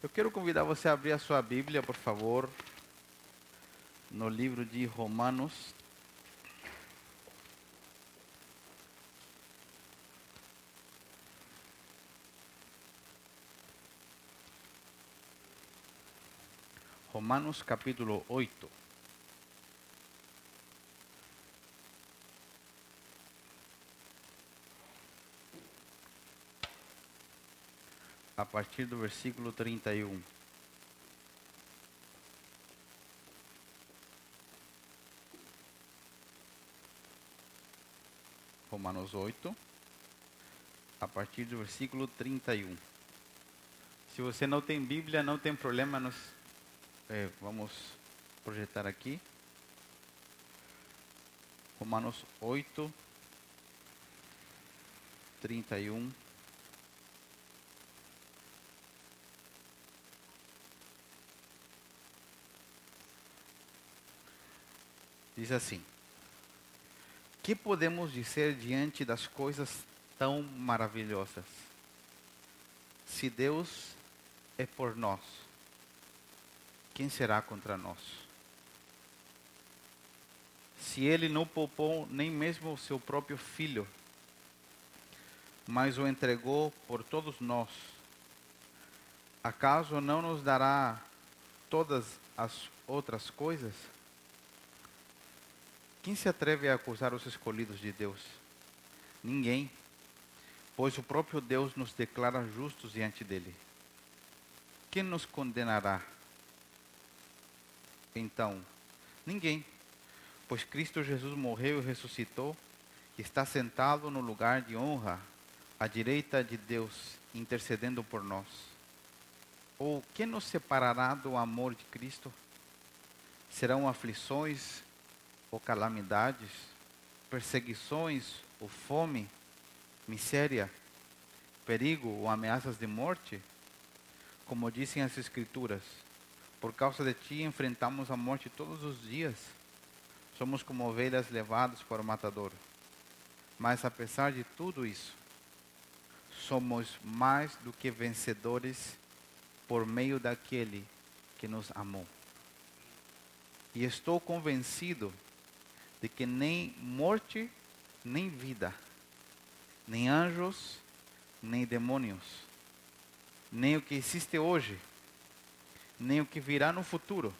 Eu quero convidar você a abrir a sua Bíblia, por favor, no livro de Romanos. Romanos capítulo 8. Partir do versículo 31. Romanos 8, a partir do versículo 31. Se você não tem Bíblia, não tem problema, nós é, vamos projetar aqui. Romanos 8, 31. Diz assim: Que podemos dizer diante das coisas tão maravilhosas? Se Deus é por nós, quem será contra nós? Se ele não poupou nem mesmo o seu próprio filho, mas o entregou por todos nós, acaso não nos dará todas as outras coisas? Quem se atreve a acusar os escolhidos de Deus? Ninguém, pois o próprio Deus nos declara justos diante dele. Quem nos condenará? Então, ninguém, pois Cristo Jesus morreu e ressuscitou, e está sentado no lugar de honra, à direita de Deus, intercedendo por nós. Ou quem nos separará do amor de Cristo? Serão aflições ou calamidades, perseguições ou fome, miséria, perigo ou ameaças de morte? Como dizem as Escrituras, por causa de ti enfrentamos a morte todos os dias. Somos como ovelhas levadas para o matador. Mas apesar de tudo isso, somos mais do que vencedores por meio daquele que nos amou. E estou convencido de que nem morte, nem vida, nem anjos, nem demônios, nem o que existe hoje, nem o que virá no futuro,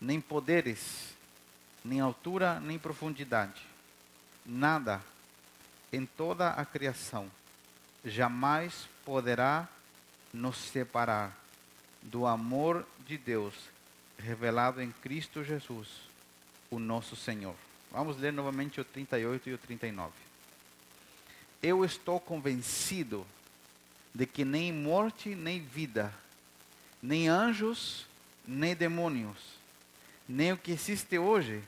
nem poderes, nem altura, nem profundidade, nada em toda a criação jamais poderá nos separar do amor de Deus revelado em Cristo Jesus, o nosso Senhor. Vamos ler novamente o 38 e o 39. Eu estou convencido de que nem morte nem vida, nem anjos, nem demônios, nem o que existe hoje,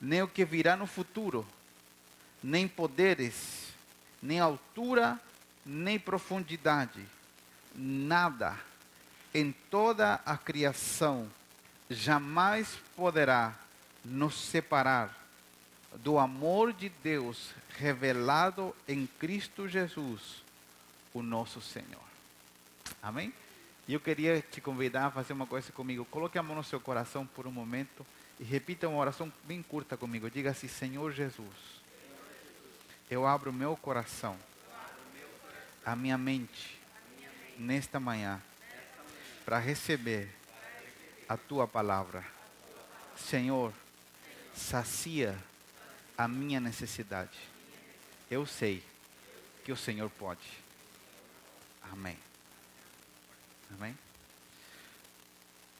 nem o que virá no futuro, nem poderes, nem altura, nem profundidade, nada em toda a criação jamais poderá nos separar do amor de Deus revelado em Cristo Jesus, o nosso Senhor. Amém? E eu queria te convidar a fazer uma coisa comigo. Coloque a mão no seu coração por um momento e repita uma oração bem curta comigo. Diga assim: Senhor Jesus, eu abro meu coração, a minha mente, nesta manhã, para receber a tua palavra. Senhor, sacia a minha necessidade. Eu sei que o Senhor pode. Amém. Amém?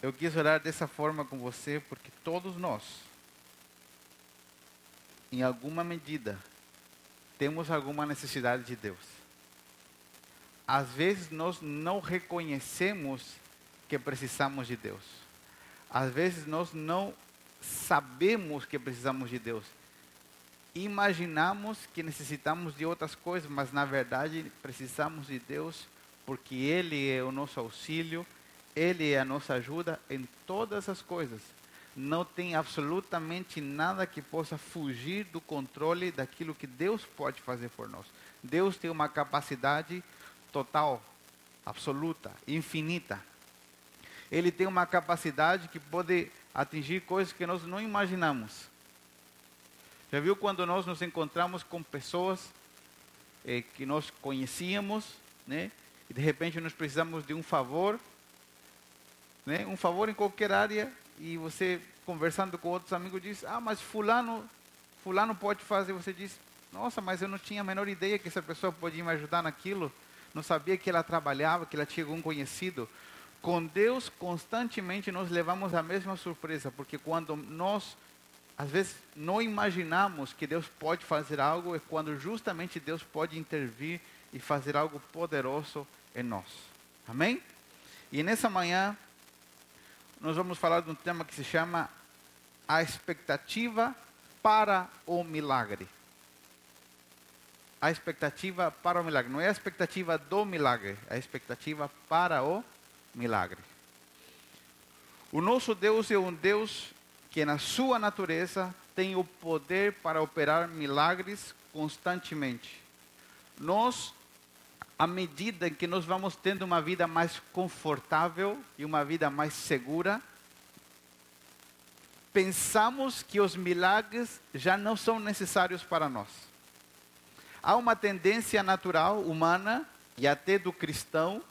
Eu quis orar dessa forma com você porque todos nós, em alguma medida, temos alguma necessidade de Deus. Às vezes nós não reconhecemos que precisamos de Deus. Às vezes nós não sabemos que precisamos de Deus. Imaginamos que necessitamos de outras coisas, mas na verdade precisamos de Deus porque Ele é o nosso auxílio, Ele é a nossa ajuda em todas as coisas. Não tem absolutamente nada que possa fugir do controle daquilo que Deus pode fazer por nós. Deus tem uma capacidade total absoluta, infinita. Ele tem uma capacidade que pode atingir coisas que nós não imaginamos. Já viu quando nós nos encontramos com pessoas eh, que nós conhecíamos, né? E de repente nós precisamos de um favor, né? Um favor em qualquer área e você conversando com outros amigos diz: "Ah, mas fulano, fulano pode fazer". Você diz: "Nossa, mas eu não tinha a menor ideia que essa pessoa podia me ajudar naquilo. Não sabia que ela trabalhava, que ela tinha algum conhecido". Com Deus constantemente nós levamos a mesma surpresa, porque quando nós às vezes não imaginamos que Deus pode fazer algo, é quando justamente Deus pode intervir e fazer algo poderoso em nós. Amém? E nessa manhã, nós vamos falar de um tema que se chama a expectativa para o milagre. A expectativa para o milagre. Não é a expectativa do milagre, é a expectativa para o milagre. O nosso Deus é um Deus que na sua natureza tem o poder para operar milagres constantemente. Nós, à medida que nós vamos tendo uma vida mais confortável e uma vida mais segura, pensamos que os milagres já não são necessários para nós. Há uma tendência natural humana e até do cristão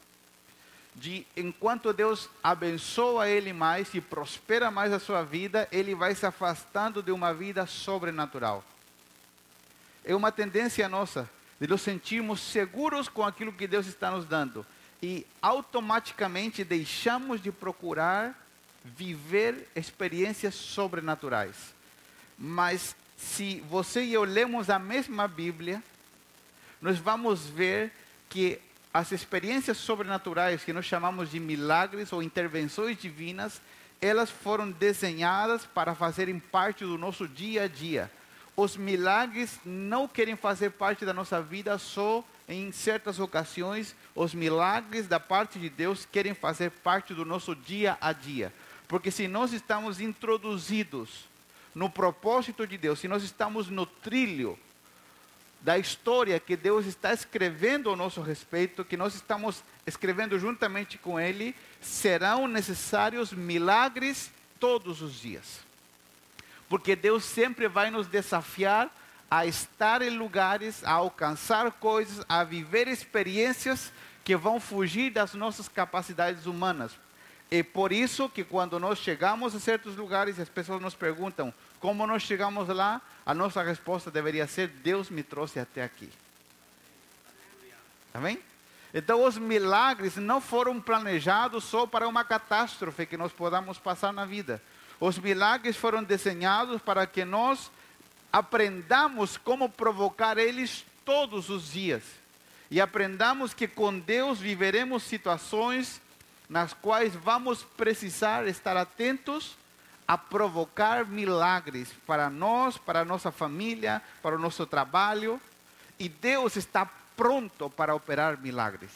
de enquanto Deus abençoa ele mais e prospera mais a sua vida, ele vai se afastando de uma vida sobrenatural. É uma tendência nossa de nos sentirmos seguros com aquilo que Deus está nos dando e automaticamente deixamos de procurar viver experiências sobrenaturais. Mas se você e eu lemos a mesma Bíblia, nós vamos ver que as experiências sobrenaturais que nós chamamos de milagres ou intervenções divinas, elas foram desenhadas para fazerem parte do nosso dia a dia. Os milagres não querem fazer parte da nossa vida só em certas ocasiões, os milagres da parte de Deus querem fazer parte do nosso dia a dia. Porque se nós estamos introduzidos no propósito de Deus, se nós estamos no trilho da história que Deus está escrevendo ao nosso respeito, que nós estamos escrevendo juntamente com Ele, serão necessários milagres todos os dias. Porque Deus sempre vai nos desafiar a estar em lugares, a alcançar coisas, a viver experiências que vão fugir das nossas capacidades humanas. É por isso que quando nós chegamos a certos lugares, as pessoas nos perguntam: como nós chegamos lá? A nossa resposta deveria ser: Deus me trouxe até aqui. Amém? Então, os milagres não foram planejados só para uma catástrofe que nós podamos passar na vida. Os milagres foram desenhados para que nós aprendamos como provocar eles todos os dias. E aprendamos que com Deus viveremos situações nas quais vamos precisar estar atentos a provocar milagres para nós, para nossa família, para o nosso trabalho. E Deus está pronto para operar milagres.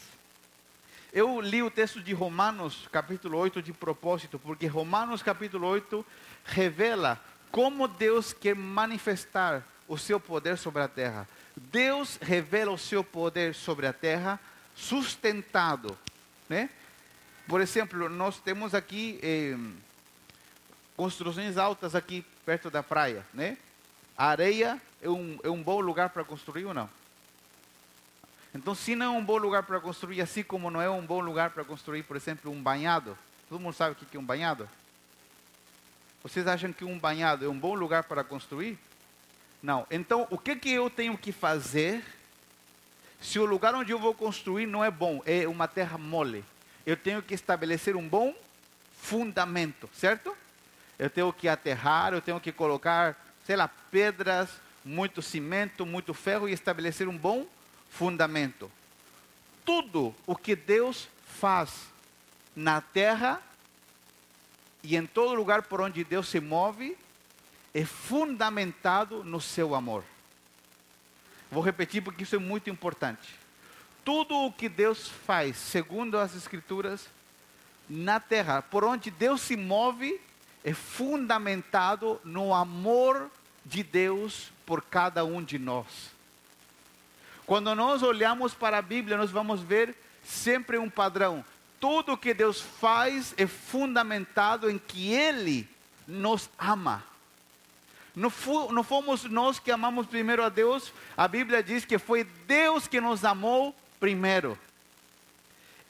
Eu li o texto de Romanos, capítulo 8, de propósito, porque Romanos, capítulo 8, revela como Deus quer manifestar o seu poder sobre a terra. Deus revela o seu poder sobre a terra sustentado, né? Por exemplo, nós temos aqui eh, construções altas aqui perto da praia, né? A areia é um, é um bom lugar para construir ou não? Então, se não é um bom lugar para construir, assim como não é um bom lugar para construir, por exemplo, um banhado, todo mundo sabe o que é um banhado? Vocês acham que um banhado é um bom lugar para construir? Não. Então, o que, que eu tenho que fazer se o lugar onde eu vou construir não é bom, é uma terra mole? eu tenho que estabelecer um bom fundamento, certo? Eu tenho que aterrar, eu tenho que colocar, sei lá, pedras, muito cimento, muito ferro e estabelecer um bom fundamento. Tudo o que Deus faz na terra e em todo lugar por onde Deus se move é fundamentado no seu amor. Vou repetir porque isso é muito importante tudo o que Deus faz, segundo as Escrituras, na terra, por onde Deus se move, é fundamentado no amor de Deus por cada um de nós. Quando nós olhamos para a Bíblia, nós vamos ver sempre um padrão. Tudo que Deus faz é fundamentado em que Ele nos ama. Não, fomos nós que amamos primeiro a Deus, a Bíblia diz que foi Deus que nos amou primeiro.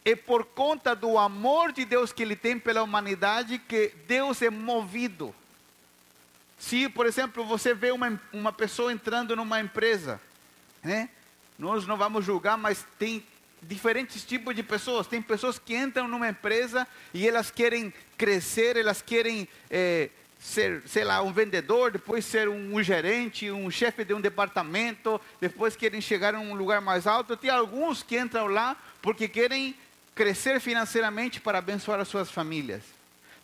É por conta do amor de Deus que Ele tem pela humanidade que Deus é movido. Se, por exemplo, você vê uma, uma pessoa entrando numa empresa, né? nós não vamos julgar, mas tem diferentes tipos de pessoas. Tem pessoas que entram numa empresa e elas querem crescer, elas querem é, ser, sei lá, um vendedor, depois ser um, um gerente, um chefe de um departamento, depois querem chegar a um lugar mais alto. Tem alguns que entram lá porque querem crescer financeiramente para abençoar as suas famílias.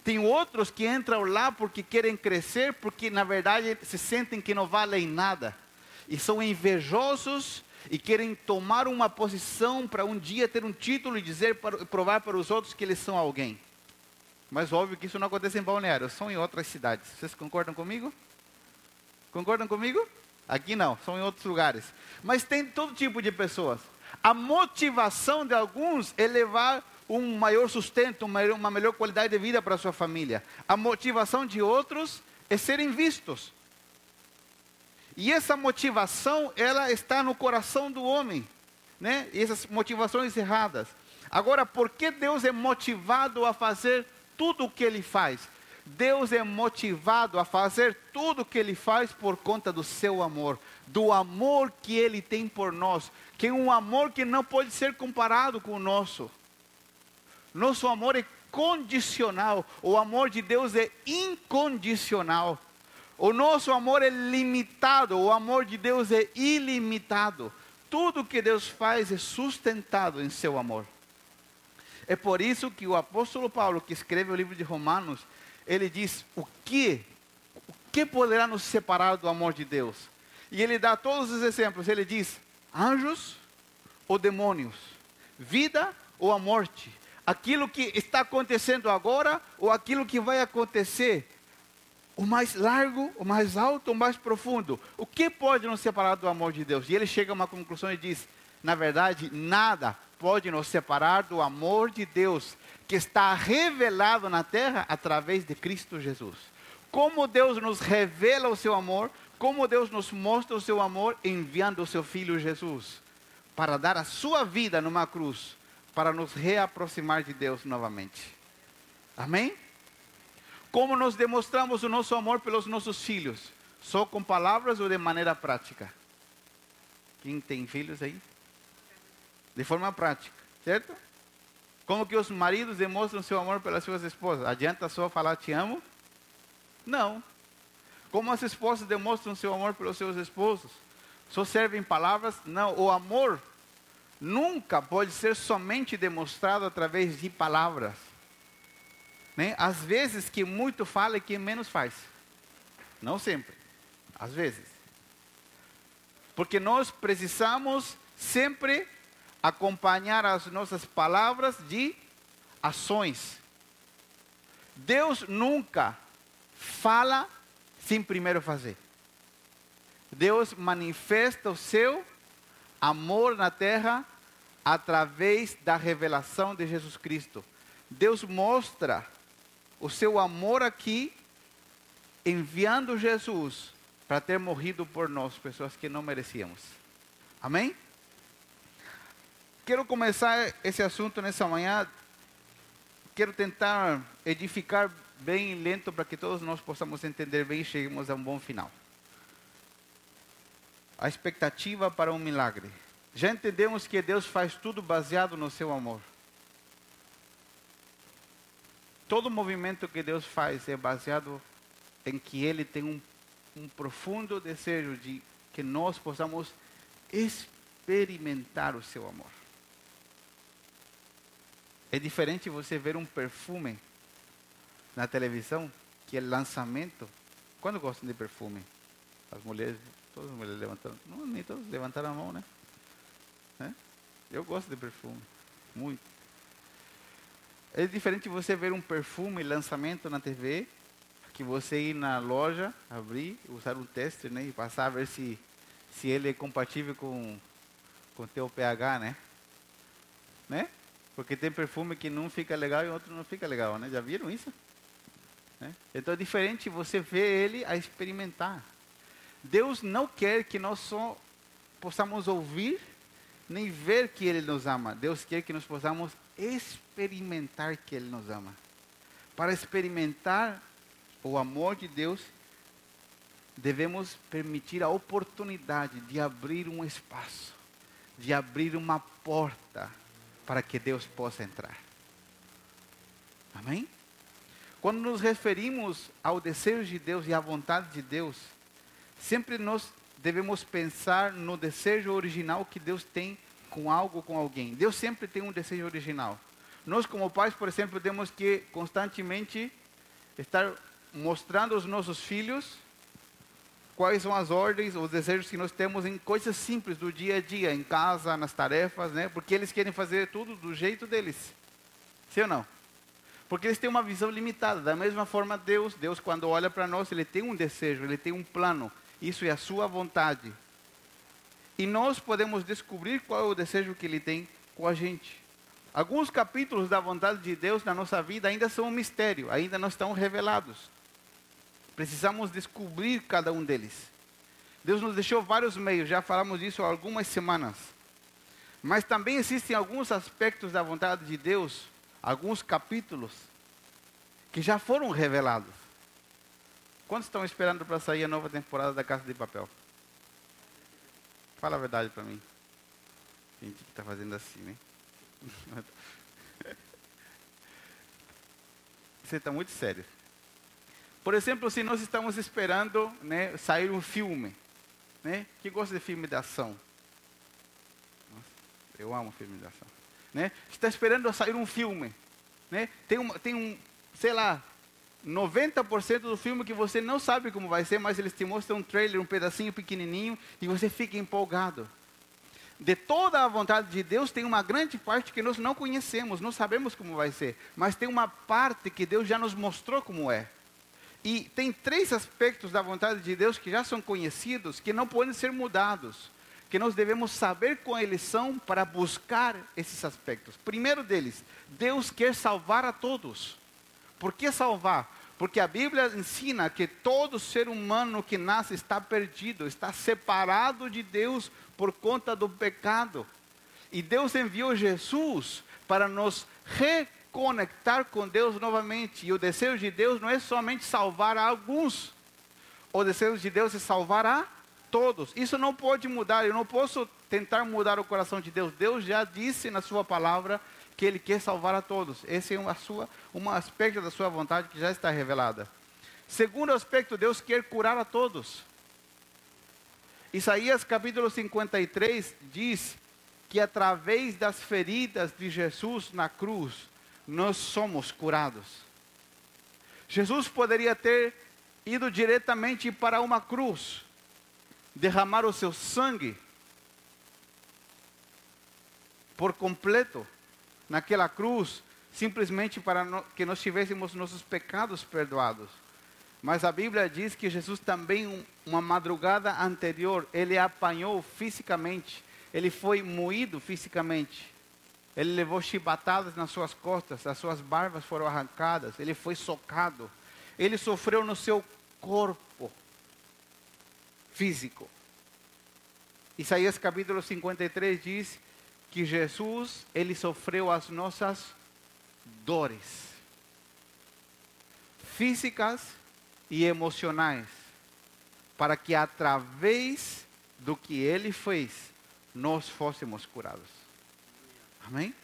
Tem outros que entram lá porque querem crescer, porque na verdade se sentem que não valem nada. E são invejosos e querem tomar uma posição para um dia ter um título e dizer, para, provar para os outros que eles são alguém. Mas óbvio que isso não acontece em Balneário, são em outras cidades. Vocês concordam comigo? Concordam comigo? Aqui não, são em outros lugares. Mas tem todo tipo de pessoas. A motivação de alguns é levar um maior sustento, uma melhor qualidade de vida para a sua família. A motivação de outros é serem vistos. E essa motivação, ela está no coração do homem, né? E essas motivações erradas. Agora, por que Deus é motivado a fazer tudo o que ele faz. Deus é motivado a fazer tudo o que ele faz por conta do seu amor, do amor que ele tem por nós, que é um amor que não pode ser comparado com o nosso. Nosso amor é condicional, o amor de Deus é incondicional. O nosso amor é limitado, o amor de Deus é ilimitado. Tudo que Deus faz é sustentado em seu amor. É por isso que o apóstolo Paulo, que escreve o livro de Romanos, ele diz: o que, o que poderá nos separar do amor de Deus? E ele dá todos os exemplos. Ele diz: anjos ou demônios, vida ou a morte, aquilo que está acontecendo agora ou aquilo que vai acontecer, o mais largo, o mais alto, o mais profundo. O que pode nos separar do amor de Deus? E ele chega a uma conclusão e diz: na verdade, nada pode nos separar do amor de Deus que está revelado na terra através de Cristo Jesus. Como Deus nos revela o seu amor, como Deus nos mostra o seu amor enviando o seu filho Jesus para dar a sua vida numa cruz, para nos reaproximar de Deus novamente. Amém? Como nós demonstramos o nosso amor pelos nossos filhos? Só com palavras ou de maneira prática? Quem tem filhos aí? De forma prática, certo? Como que os maridos demonstram seu amor pelas suas esposas? Adianta só falar te amo? Não. Como as esposas demonstram seu amor pelos seus esposos? Só servem palavras? Não. O amor nunca pode ser somente demonstrado através de palavras. Né? Às vezes, que muito fala e que menos faz. Não sempre. Às vezes. Porque nós precisamos sempre acompanhar as nossas palavras de ações. Deus nunca fala sem primeiro fazer. Deus manifesta o seu amor na terra através da revelação de Jesus Cristo. Deus mostra o seu amor aqui, enviando Jesus para ter morrido por nós, pessoas que não merecíamos. Amém? Quero começar esse assunto nessa manhã. Quero tentar edificar bem lento para que todos nós possamos entender bem e cheguemos a um bom final. A expectativa para um milagre. Já entendemos que Deus faz tudo baseado no seu amor. Todo movimento que Deus faz é baseado em que Ele tem um, um profundo desejo de que nós possamos experimentar o seu amor. É diferente você ver um perfume na televisão, que é lançamento. Quando gostam de perfume? As mulheres, todas as mulheres levantaram, não, nem todas levantaram a mão, né? É? Eu gosto de perfume, muito. É diferente você ver um perfume lançamento na TV, que você ir na loja, abrir, usar um teste, né, e passar a ver se se ele é compatível com com teu pH, né? né? Porque tem perfume que não fica legal e outro não fica legal, né? Já viram isso? Né? Então é diferente você ver ele a experimentar. Deus não quer que nós só possamos ouvir nem ver que Ele nos ama. Deus quer que nós possamos experimentar que Ele nos ama. Para experimentar o amor de Deus, devemos permitir a oportunidade de abrir um espaço, de abrir uma porta para que Deus possa entrar. Amém? Quando nos referimos ao desejo de Deus e à vontade de Deus, sempre nós devemos pensar no desejo original que Deus tem com algo, com alguém. Deus sempre tem um desejo original. Nós, como pais, por exemplo, temos que constantemente estar mostrando aos nossos filhos quais são as ordens, os desejos que nós temos em coisas simples do dia a dia, em casa, nas tarefas, né? Porque eles querem fazer tudo do jeito deles. Sim ou não? Porque eles têm uma visão limitada. Da mesma forma, Deus, Deus quando olha para nós, ele tem um desejo, ele tem um plano. Isso é a sua vontade. E nós podemos descobrir qual é o desejo que ele tem com a gente. Alguns capítulos da vontade de Deus na nossa vida ainda são um mistério, ainda não estão revelados. Precisamos descobrir cada um deles. Deus nos deixou vários meios, já falamos disso há algumas semanas. Mas também existem alguns aspectos da vontade de Deus, alguns capítulos, que já foram revelados. Quantos estão esperando para sair a nova temporada da Casa de Papel? Fala a verdade para mim. Gente que está fazendo assim, né? Você está muito sério. Por exemplo, se nós estamos esperando né, sair um filme, né? Que gosta de filme de ação? Nossa, eu amo filme de ação. Né? Está esperando sair um filme, né? Tem um, tem um, sei lá, 90% do filme que você não sabe como vai ser, mas eles te mostram um trailer, um pedacinho pequenininho e você fica empolgado. De toda a vontade de Deus, tem uma grande parte que nós não conhecemos, não sabemos como vai ser, mas tem uma parte que Deus já nos mostrou como é. E tem três aspectos da vontade de Deus que já são conhecidos, que não podem ser mudados, que nós devemos saber com eles são para buscar esses aspectos. Primeiro deles, Deus quer salvar a todos. Por que salvar? Porque a Bíblia ensina que todo ser humano que nasce está perdido, está separado de Deus por conta do pecado. E Deus enviou Jesus para nos reconectar com Deus novamente. E o desejo de Deus não é somente salvar a alguns, o desejo de Deus é salvar a todos. Isso não pode mudar, eu não posso tentar mudar o coração de Deus. Deus já disse na Sua palavra que Ele quer salvar a todos. Esse é uma sua, um aspecto da Sua vontade que já está revelada. Segundo aspecto, Deus quer curar a todos. Isaías capítulo 53 diz que através das feridas de Jesus na cruz, nós somos curados. Jesus poderia ter ido diretamente para uma cruz, derramar o seu sangue por completo, naquela cruz, simplesmente para que nós tivéssemos nossos pecados perdoados. Mas a Bíblia diz que Jesus também, uma madrugada anterior, ele apanhou fisicamente, ele foi moído fisicamente, ele levou chibatadas nas suas costas, as suas barbas foram arrancadas, ele foi socado, ele sofreu no seu corpo físico. Isaías capítulo 53 diz que Jesus, ele sofreu as nossas dores físicas e emocionais, para que através do que ele fez, nós fôssemos curados. Amém?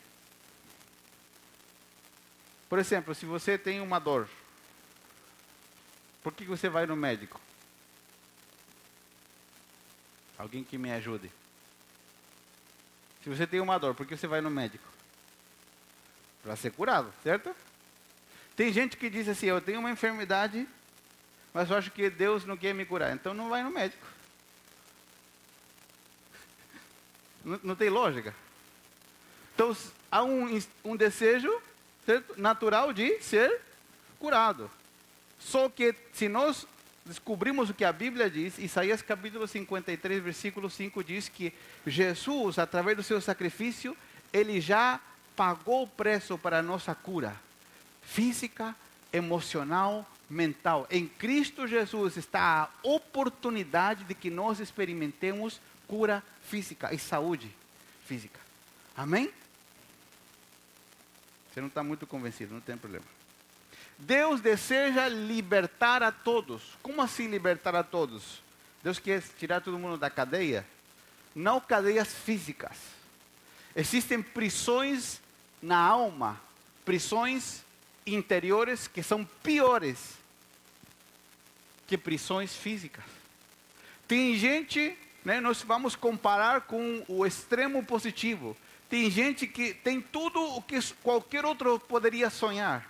Por exemplo, se você tem uma dor, por que você vai no médico? Alguém que me ajude. Se você tem uma dor, por que você vai no médico? Para ser curado, certo? Tem gente que diz assim: Eu tenho uma enfermidade, mas eu acho que Deus não quer me curar, então não vai no médico. Não, não tem lógica. Então, há um, um desejo natural de ser curado. Só que se nós descobrimos o que a Bíblia diz, Isaías capítulo 53, versículo 5 diz que Jesus, através do seu sacrifício, ele já pagou o preço para a nossa cura física, emocional, mental. Em Cristo Jesus está a oportunidade de que nós experimentemos cura física e saúde física. Amém? Você não está muito convencido, não tem problema. Deus deseja libertar a todos. Como assim libertar a todos? Deus quer tirar todo mundo da cadeia? Não cadeias físicas. Existem prisões na alma, prisões interiores que são piores que prisões físicas. Tem gente, né, nós vamos comparar com o extremo positivo. Tem gente que tem tudo o que qualquer outro poderia sonhar.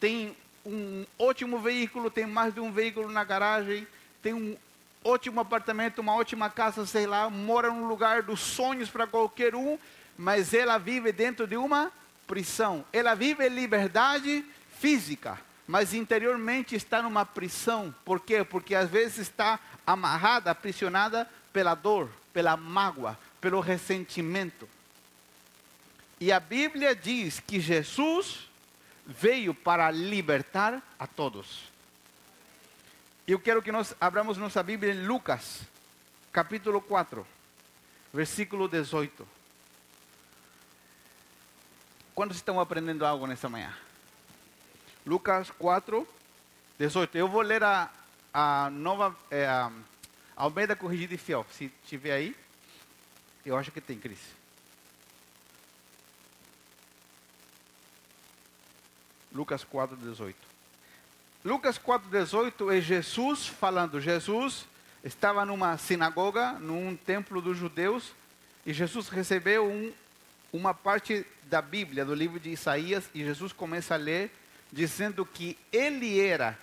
Tem um ótimo veículo, tem mais de um veículo na garagem, tem um ótimo apartamento, uma ótima casa, sei lá, mora num lugar dos sonhos para qualquer um, mas ela vive dentro de uma prisão. Ela vive liberdade física, mas interiormente está numa prisão. Por quê? Porque às vezes está amarrada, aprisionada pela dor, pela mágoa, pelo ressentimento. E a Bíblia diz que Jesus veio para libertar a todos. Eu quero que nós abramos nossa Bíblia em Lucas, capítulo 4, versículo 18. Quantos estão aprendendo algo nessa manhã? Lucas 4, 18. Eu vou ler a, a nova é, a Almeida Corrigida e Fiel. Se tiver aí, eu acho que tem, Cris. Lucas 4, 18. Lucas 4, 18 é Jesus falando. Jesus estava numa sinagoga, num templo dos judeus, e Jesus recebeu um, uma parte da Bíblia, do livro de Isaías, e Jesus começa a ler, dizendo que ele era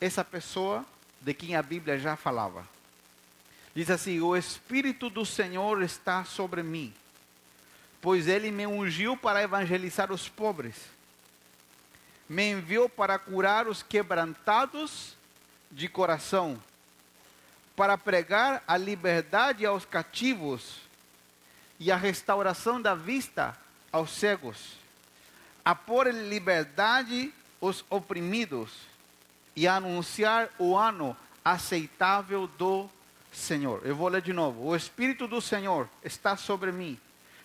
essa pessoa de quem a Bíblia já falava. Diz assim: O Espírito do Senhor está sobre mim, pois ele me ungiu para evangelizar os pobres me enviou para curar os quebrantados de coração, para pregar a liberdade aos cativos e a restauração da vista aos cegos, a pôr em liberdade os oprimidos e a anunciar o ano aceitável do Senhor. Eu vou ler de novo. O Espírito do Senhor está sobre mim,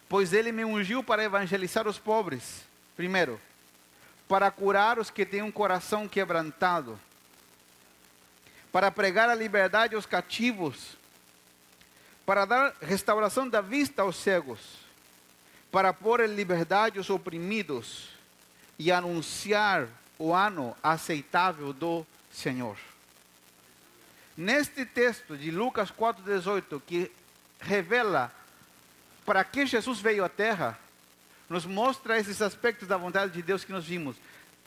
pois ele me ungiu para evangelizar os pobres. Primeiro, para curar os que têm um coração quebrantado, para pregar a liberdade aos cativos, para dar restauração da vista aos cegos, para pôr em liberdade os oprimidos e anunciar o ano aceitável do Senhor. Neste texto de Lucas 4,18, que revela para que Jesus veio à Terra, nos mostra esses aspectos da vontade de Deus que nós vimos.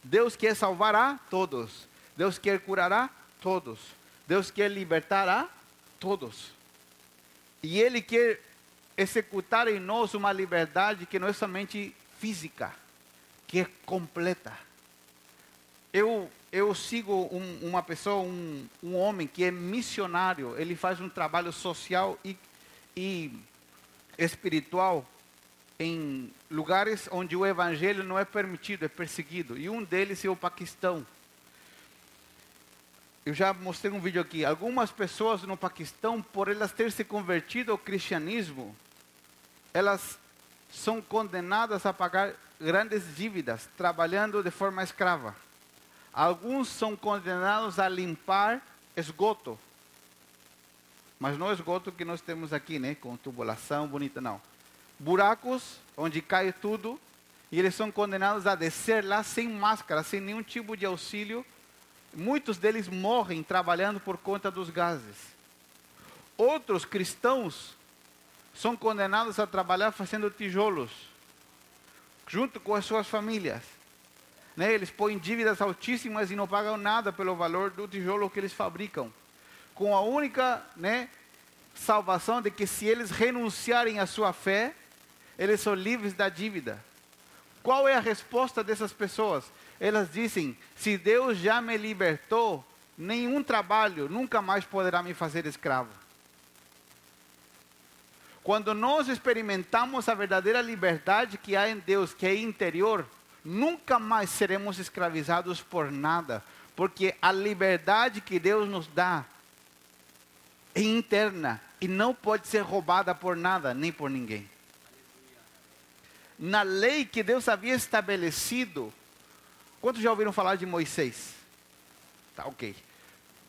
Deus quer salvar a todos. Deus quer curar a todos. Deus quer libertar a todos. E Ele quer executar em nós uma liberdade que não é somente física, que é completa. Eu, eu sigo um, uma pessoa, um, um homem que é missionário, ele faz um trabalho social e, e espiritual em lugares onde o evangelho não é permitido, é perseguido. E um deles é o Paquistão. Eu já mostrei um vídeo aqui. Algumas pessoas no Paquistão, por elas terem se convertido ao cristianismo, elas são condenadas a pagar grandes dívidas, trabalhando de forma escrava. Alguns são condenados a limpar esgoto. Mas não esgoto que nós temos aqui, né? Com tubulação bonita, não buracos onde cai tudo, e eles são condenados a descer lá sem máscara, sem nenhum tipo de auxílio. Muitos deles morrem trabalhando por conta dos gases. Outros cristãos são condenados a trabalhar fazendo tijolos, junto com as suas famílias. Né? Eles põem dívidas altíssimas e não pagam nada pelo valor do tijolo que eles fabricam. Com a única né, salvação de que se eles renunciarem à sua fé, eles são livres da dívida. Qual é a resposta dessas pessoas? Elas dizem: se Deus já me libertou, nenhum trabalho nunca mais poderá me fazer escravo. Quando nós experimentamos a verdadeira liberdade que há em Deus, que é interior, nunca mais seremos escravizados por nada, porque a liberdade que Deus nos dá é interna e não pode ser roubada por nada nem por ninguém. Na lei que Deus havia estabelecido, quantos já ouviram falar de Moisés? Tá ok.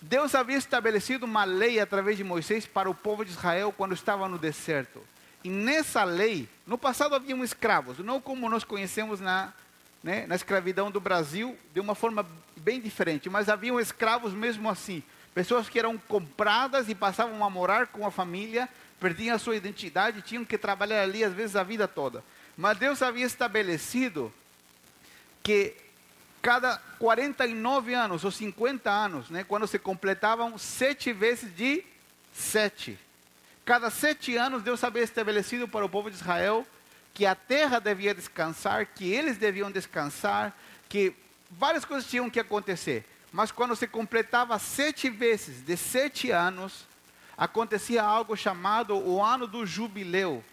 Deus havia estabelecido uma lei através de Moisés para o povo de Israel quando estava no deserto. E nessa lei, no passado haviam escravos, não como nós conhecemos na, né, na escravidão do Brasil, de uma forma bem diferente, mas haviam escravos mesmo assim. Pessoas que eram compradas e passavam a morar com a família, perdiam a sua identidade, tinham que trabalhar ali às vezes a vida toda. Mas Deus havia estabelecido que cada 49 anos ou 50 anos, né, quando se completavam sete vezes de sete. Cada sete anos Deus havia estabelecido para o povo de Israel que a terra devia descansar, que eles deviam descansar, que várias coisas tinham que acontecer. Mas quando se completava sete vezes de sete anos, acontecia algo chamado o ano do jubileu.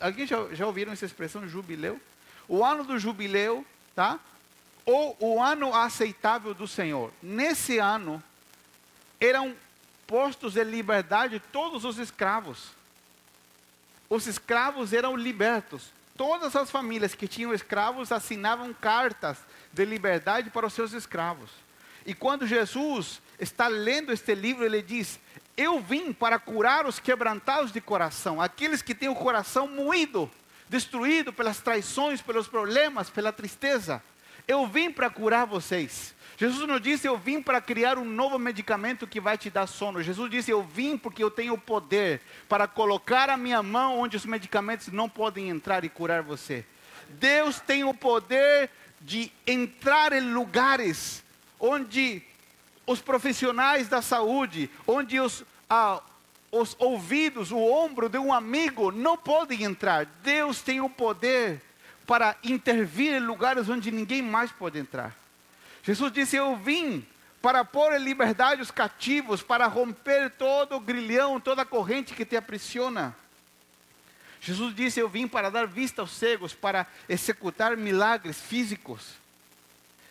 Alguém já, já ouviram essa expressão jubileu? O ano do jubileu, tá? ou o ano aceitável do Senhor. Nesse ano, eram postos em liberdade todos os escravos. Os escravos eram libertos. Todas as famílias que tinham escravos assinavam cartas de liberdade para os seus escravos. E quando Jesus está lendo este livro, ele diz: Eu vim para curar os quebrantados de coração, aqueles que têm o coração moído, destruído pelas traições, pelos problemas, pela tristeza. Eu vim para curar vocês. Jesus não disse, eu vim para criar um novo medicamento que vai te dar sono. Jesus disse, eu vim porque eu tenho o poder para colocar a minha mão onde os medicamentos não podem entrar e curar você. Deus tem o poder de entrar em lugares onde os profissionais da saúde, onde os, ah, os ouvidos, o ombro de um amigo não podem entrar. Deus tem o poder para intervir em lugares onde ninguém mais pode entrar. Jesus disse: Eu vim para pôr em liberdade os cativos, para romper todo o grilhão, toda a corrente que te aprisiona. Jesus disse: Eu vim para dar vista aos cegos, para executar milagres físicos.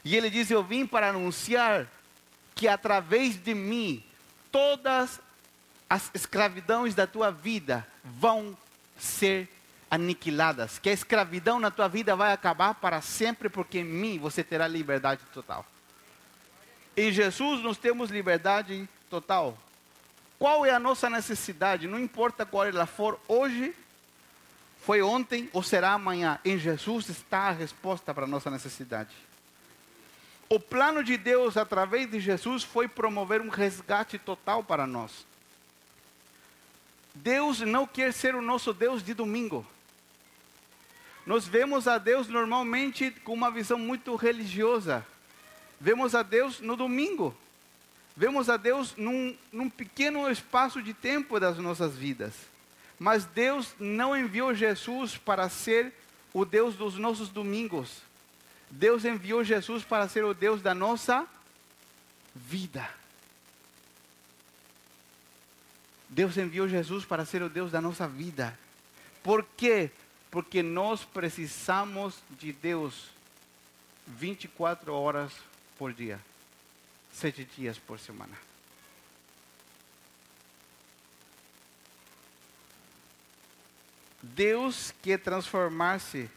E ele diz: Eu vim para anunciar que através de mim todas as escravidões da tua vida vão ser aniquiladas, que a escravidão na tua vida vai acabar para sempre, porque em mim você terá liberdade total. Em Jesus nós temos liberdade total. Qual é a nossa necessidade? Não importa qual ela for, hoje, foi ontem ou será amanhã. Em Jesus está a resposta para a nossa necessidade. O plano de Deus através de Jesus foi promover um resgate total para nós. Deus não quer ser o nosso Deus de domingo. Nós vemos a Deus normalmente com uma visão muito religiosa. Vemos a Deus no domingo. Vemos a Deus num, num pequeno espaço de tempo das nossas vidas. Mas Deus não enviou Jesus para ser o Deus dos nossos domingos. Deus enviou Jesus para ser o Deus da nossa vida. Deus enviou Jesus para ser o Deus da nossa vida. Por quê? Porque nós precisamos de Deus 24 horas por dia, sete dias por semana. Deus quer transformar-se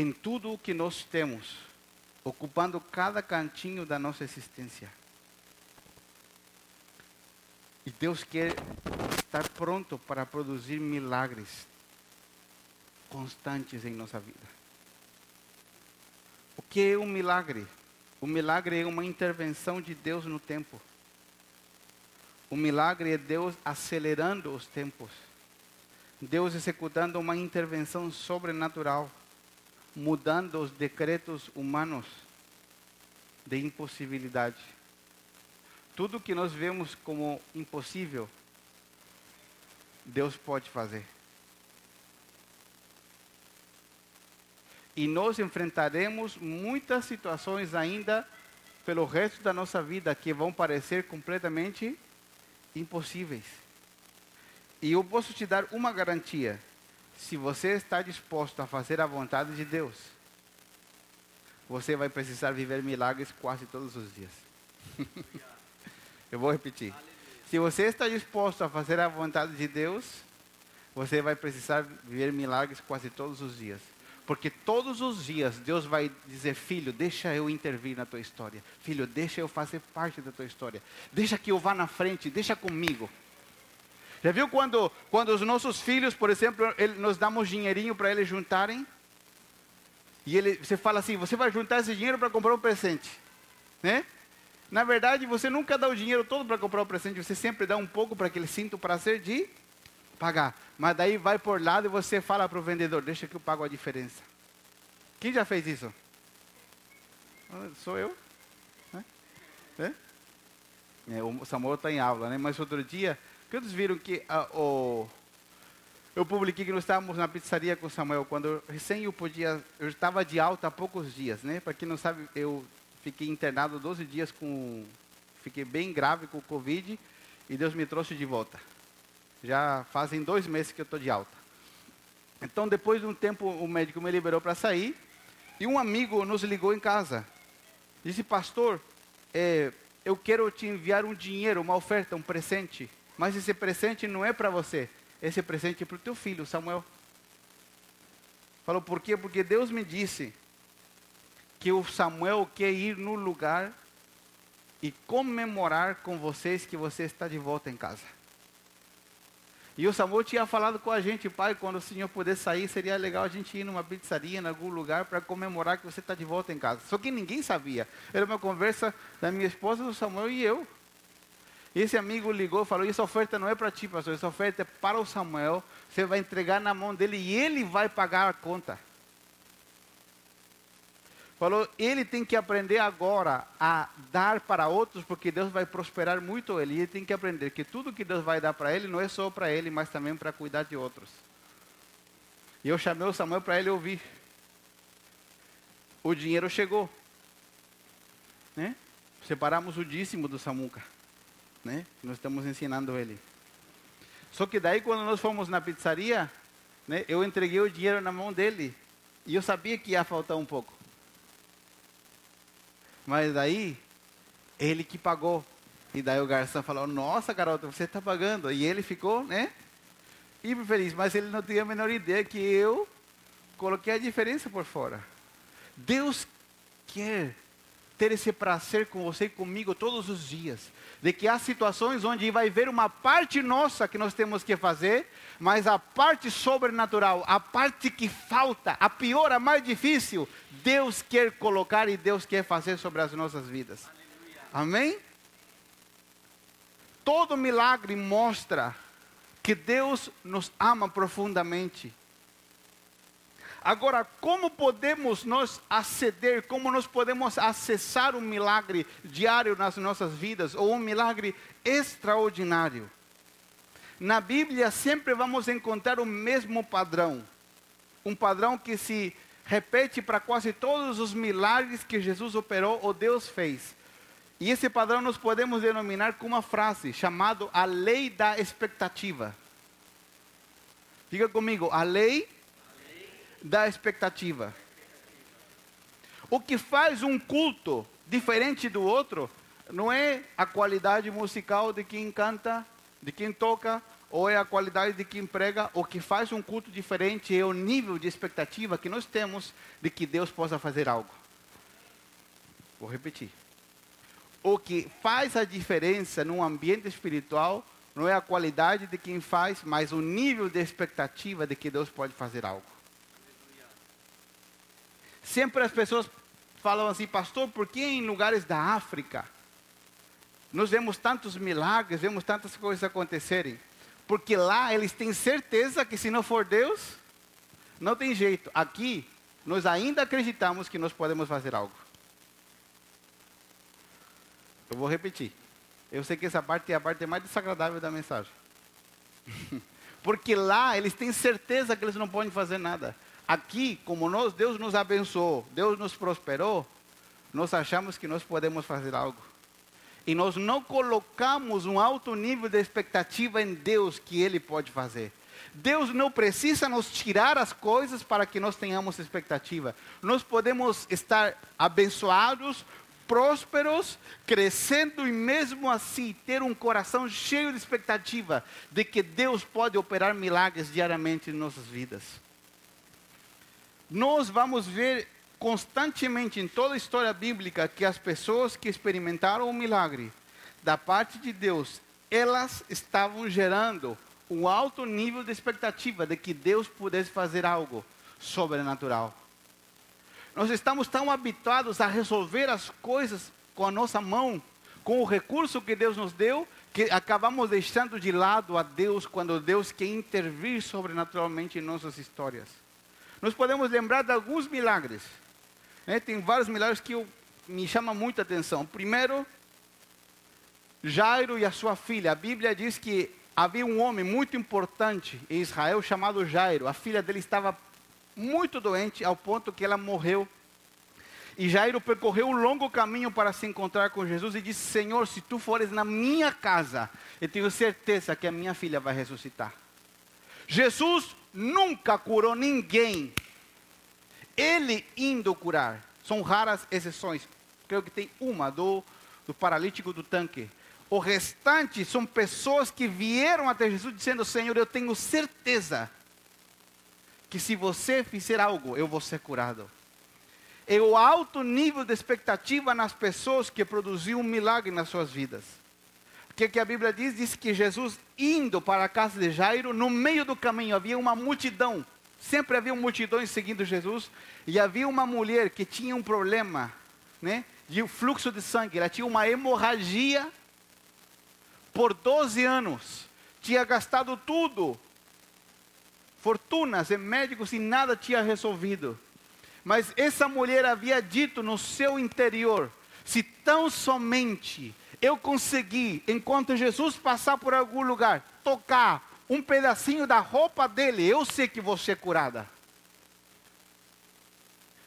em tudo o que nós temos, ocupando cada cantinho da nossa existência. E Deus quer estar pronto para produzir milagres constantes em nossa vida. O que é um milagre? O milagre é uma intervenção de Deus no tempo. O milagre é Deus acelerando os tempos. Deus executando uma intervenção sobrenatural, mudando os decretos humanos de impossibilidade. Tudo que nós vemos como impossível, Deus pode fazer. E nós enfrentaremos muitas situações ainda pelo resto da nossa vida que vão parecer completamente impossíveis. E eu posso te dar uma garantia: se você está disposto a fazer a vontade de Deus, você vai precisar viver milagres quase todos os dias. eu vou repetir. Se você está disposto a fazer a vontade de Deus, você vai precisar viver milagres quase todos os dias. Porque todos os dias Deus vai dizer: Filho, deixa eu intervir na tua história. Filho, deixa eu fazer parte da tua história. Deixa que eu vá na frente, deixa comigo. Já viu quando, quando os nossos filhos, por exemplo, ele, nós damos dinheirinho para eles juntarem? E ele, você fala assim: Você vai juntar esse dinheiro para comprar um presente. Né? Na verdade, você nunca dá o dinheiro todo para comprar o presente, você sempre dá um pouco para que ele sinta o prazer de pagar. Mas daí vai por lado e você fala para o vendedor, deixa que eu pago a diferença. Quem já fez isso? Ah, sou eu. É? É, o Samuel está em aula, né? Mas outro dia, quantos viram que ah, o, eu publiquei que nós estávamos na pizzaria com Samuel, quando recém eu podia, eu estava de alta há poucos dias, né? Para quem não sabe, eu fiquei internado 12 dias com, fiquei bem grave com o Covid e Deus me trouxe de volta. Já fazem dois meses que eu estou de alta. Então, depois de um tempo, o médico me liberou para sair. E um amigo nos ligou em casa. Disse, pastor, é, eu quero te enviar um dinheiro, uma oferta, um presente. Mas esse presente não é para você. Esse presente é para o teu filho, Samuel. Falou, por quê? Porque Deus me disse que o Samuel quer ir no lugar e comemorar com vocês que você está de volta em casa. E o Samuel tinha falado com a gente, pai, quando o senhor puder sair, seria legal a gente ir numa pizzaria, em algum lugar, para comemorar que você está de volta em casa. Só que ninguém sabia. Era uma conversa da minha esposa, do Samuel e eu. E esse amigo ligou e falou: Essa oferta não é para ti, pastor, essa oferta é para o Samuel. Você vai entregar na mão dele e ele vai pagar a conta. Falou, ele tem que aprender agora a dar para outros, porque Deus vai prosperar muito ele. E ele tem que aprender que tudo que Deus vai dar para ele não é só para ele, mas também para cuidar de outros. E eu chamei o Samuel para ele ouvir. O dinheiro chegou. Né? Separamos o dízimo do Samuca. Né? Nós estamos ensinando ele. Só que daí quando nós fomos na pizzaria, né, eu entreguei o dinheiro na mão dele. E eu sabia que ia faltar um pouco. Mas daí, ele que pagou. E daí o garçom falou: Nossa, garota, você está pagando. E ele ficou, né? Hiper feliz. Mas ele não tinha a menor ideia que eu coloquei a diferença por fora. Deus quer ter esse prazer com você e comigo todos os dias. De que há situações onde vai ver uma parte nossa que nós temos que fazer, mas a parte sobrenatural, a parte que falta, a pior, a mais difícil, Deus quer colocar e Deus quer fazer sobre as nossas vidas. Amém? Todo milagre mostra que Deus nos ama profundamente Agora, como podemos nós aceder, como nós podemos acessar um milagre diário nas nossas vidas, ou um milagre extraordinário? Na Bíblia sempre vamos encontrar o mesmo padrão. Um padrão que se repete para quase todos os milagres que Jesus operou ou Deus fez. E esse padrão nós podemos denominar com uma frase chamada a lei da expectativa. Diga comigo, a lei da expectativa. O que faz um culto diferente do outro não é a qualidade musical de quem canta, de quem toca, ou é a qualidade de quem prega. O que faz um culto diferente é o nível de expectativa que nós temos de que Deus possa fazer algo. Vou repetir. O que faz a diferença num ambiente espiritual não é a qualidade de quem faz, mas o nível de expectativa de que Deus pode fazer algo. Sempre as pessoas falam assim, pastor, por que em lugares da África nós vemos tantos milagres, vemos tantas coisas acontecerem? Porque lá eles têm certeza que se não for Deus, não tem jeito. Aqui, nós ainda acreditamos que nós podemos fazer algo. Eu vou repetir. Eu sei que essa parte é a parte mais desagradável da mensagem. Porque lá eles têm certeza que eles não podem fazer nada. Aqui, como nós, Deus nos abençoou, Deus nos prosperou, nós achamos que nós podemos fazer algo. e nós não colocamos um alto nível de expectativa em Deus que Ele pode fazer. Deus não precisa nos tirar as coisas para que nós tenhamos expectativa. Nós podemos estar abençoados, prósperos, crescendo e mesmo assim ter um coração cheio de expectativa de que Deus pode operar milagres diariamente em nossas vidas. Nós vamos ver constantemente em toda a história bíblica que as pessoas que experimentaram o milagre da parte de Deus, elas estavam gerando um alto nível de expectativa de que Deus pudesse fazer algo sobrenatural. Nós estamos tão habituados a resolver as coisas com a nossa mão, com o recurso que Deus nos deu, que acabamos deixando de lado a Deus quando Deus quer intervir sobrenaturalmente em nossas histórias. Nós podemos lembrar de alguns milagres. Né? Tem vários milagres que eu, me chamam muita atenção. Primeiro, Jairo e a sua filha. A Bíblia diz que havia um homem muito importante em Israel chamado Jairo. A filha dele estava muito doente ao ponto que ela morreu. E Jairo percorreu um longo caminho para se encontrar com Jesus e disse: Senhor, se tu fores na minha casa, eu tenho certeza que a minha filha vai ressuscitar. Jesus nunca curou ninguém. Ele indo curar. São raras exceções. Creio que tem uma do, do paralítico do tanque. O restante são pessoas que vieram até Jesus dizendo: Senhor, eu tenho certeza que se você fizer algo, eu vou ser curado. É o alto nível de expectativa nas pessoas que produziu um milagre nas suas vidas. Que, que a Bíblia diz? Diz que Jesus, indo para a casa de Jairo, no meio do caminho havia uma multidão. Sempre havia multidões seguindo Jesus. E havia uma mulher que tinha um problema né, de fluxo de sangue. Ela tinha uma hemorragia por 12 anos, tinha gastado tudo, fortunas em médicos e nada tinha resolvido. Mas essa mulher havia dito no seu interior: se tão somente eu conseguir, enquanto Jesus passar por algum lugar, tocar um pedacinho da roupa dele, eu sei que vou ser curada.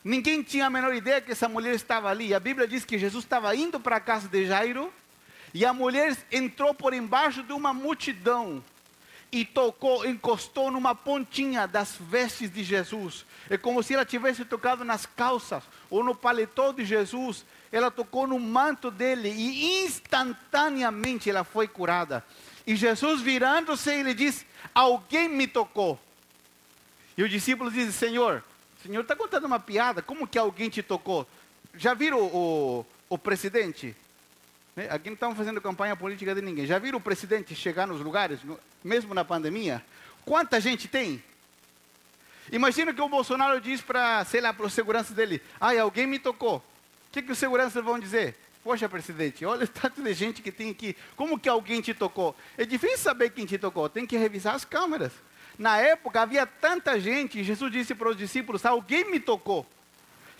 Ninguém tinha a menor ideia que essa mulher estava ali. A Bíblia diz que Jesus estava indo para a casa de Jairo e a mulher entrou por embaixo de uma multidão e tocou, encostou numa pontinha das vestes de Jesus. É como se ela tivesse tocado nas calças ou no paletó de Jesus. Ela tocou no manto dele e instantaneamente ela foi curada. E Jesus virando-se, ele diz: Alguém me tocou. E os discípulos dizem: Senhor, o Senhor está contando uma piada, como que alguém te tocou? Já viram o, o, o presidente? Né? Aqui não estamos fazendo campanha política de ninguém. Já viram o presidente chegar nos lugares, mesmo na pandemia? Quanta gente tem? Imagina que o Bolsonaro diz para, sei lá, para os seguranças dele: ai, alguém me tocou. Que, que os seguranças vão dizer? Poxa, presidente, olha o tanto de gente que tem aqui. Como que alguém te tocou? É difícil saber quem te tocou. Tem que revisar as câmeras. Na época havia tanta gente, Jesus disse para os discípulos: alguém me tocou.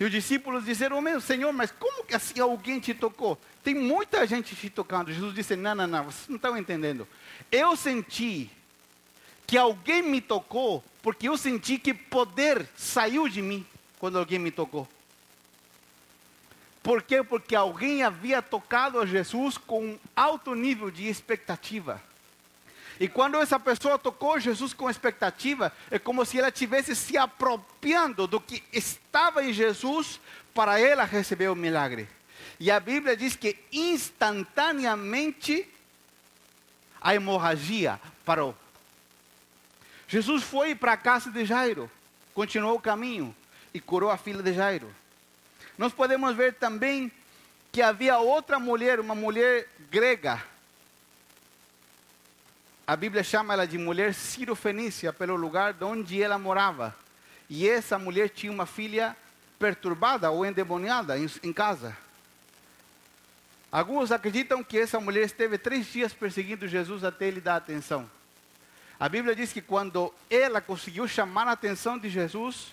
E os discípulos disseram, meu Senhor, mas como que assim alguém te tocou? Tem muita gente te tocando. Jesus disse, não, não, não, vocês não estão entendendo. Eu senti que alguém me tocou, porque eu senti que poder saiu de mim quando alguém me tocou. Por quê? Porque alguém havia tocado a Jesus com um alto nível de expectativa. E quando essa pessoa tocou Jesus com expectativa, é como se ela estivesse se apropriando do que estava em Jesus para ela receber o milagre. E a Bíblia diz que instantaneamente a hemorragia parou. Jesus foi para a casa de Jairo, continuou o caminho e curou a filha de Jairo. Nós podemos ver também que havia outra mulher, uma mulher grega, a Bíblia chama ela de mulher Ciro-Fenícia pelo lugar onde ela morava. E essa mulher tinha uma filha perturbada ou endemoniada em, em casa. Alguns acreditam que essa mulher esteve três dias perseguindo Jesus até ele dar atenção. A Bíblia diz que quando ela conseguiu chamar a atenção de Jesus,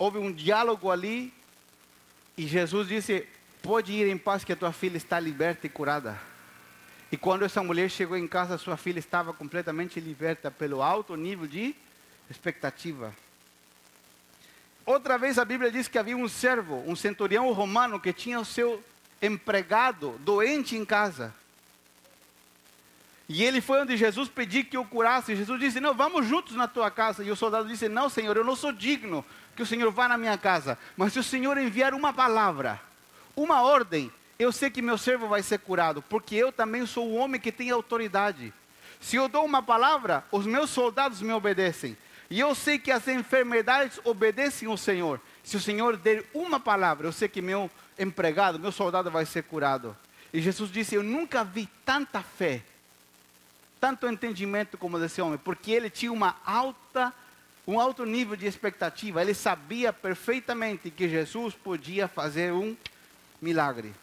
houve um diálogo ali e Jesus disse: Pode ir em paz, que a tua filha está liberta e curada. E quando essa mulher chegou em casa, sua filha estava completamente liberta pelo alto nível de expectativa. Outra vez a Bíblia diz que havia um servo, um centurião romano que tinha o seu empregado doente em casa. E ele foi onde Jesus pediu que o curasse. Jesus disse: Não, vamos juntos na tua casa. E o soldado disse: Não, Senhor, eu não sou digno que o Senhor vá na minha casa. Mas se o Senhor enviar uma palavra, uma ordem, eu sei que meu servo vai ser curado, porque eu também sou o homem que tem autoridade. Se eu dou uma palavra, os meus soldados me obedecem. E eu sei que as enfermidades obedecem ao Senhor. Se o Senhor der uma palavra, eu sei que meu empregado, meu soldado vai ser curado. E Jesus disse: Eu nunca vi tanta fé, tanto entendimento como desse homem, porque ele tinha uma alta, um alto nível de expectativa. Ele sabia perfeitamente que Jesus podia fazer um milagre.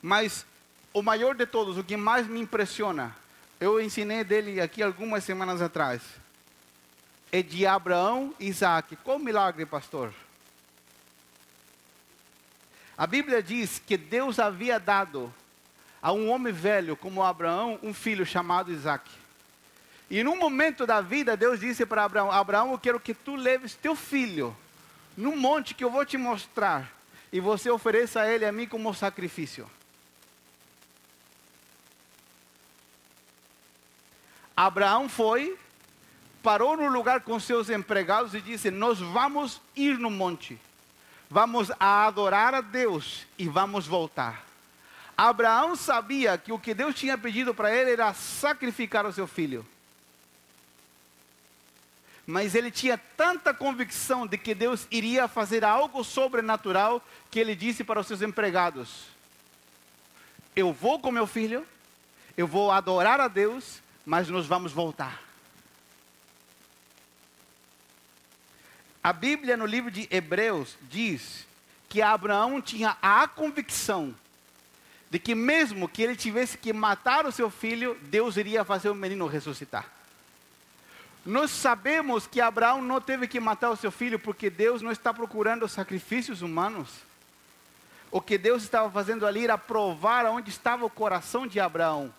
Mas o maior de todos, o que mais me impressiona, eu ensinei dele aqui algumas semanas atrás, é de Abraão e Isaac. Qual milagre, pastor? A Bíblia diz que Deus havia dado a um homem velho como Abraão um filho chamado Isaac. E num momento da vida, Deus disse para Abraão: Abraão, eu quero que tu leves teu filho num monte que eu vou te mostrar e você ofereça ele a mim como sacrifício. Abraão foi, parou no lugar com seus empregados e disse: Nós vamos ir no monte, vamos adorar a Deus e vamos voltar. Abraão sabia que o que Deus tinha pedido para ele era sacrificar o seu filho. Mas ele tinha tanta convicção de que Deus iria fazer algo sobrenatural que ele disse para os seus empregados: Eu vou com meu filho, eu vou adorar a Deus mas nós vamos voltar. A Bíblia, no livro de Hebreus, diz que Abraão tinha a convicção de que, mesmo que ele tivesse que matar o seu filho, Deus iria fazer o menino ressuscitar. Nós sabemos que Abraão não teve que matar o seu filho porque Deus não está procurando sacrifícios humanos. O que Deus estava fazendo ali era provar onde estava o coração de Abraão.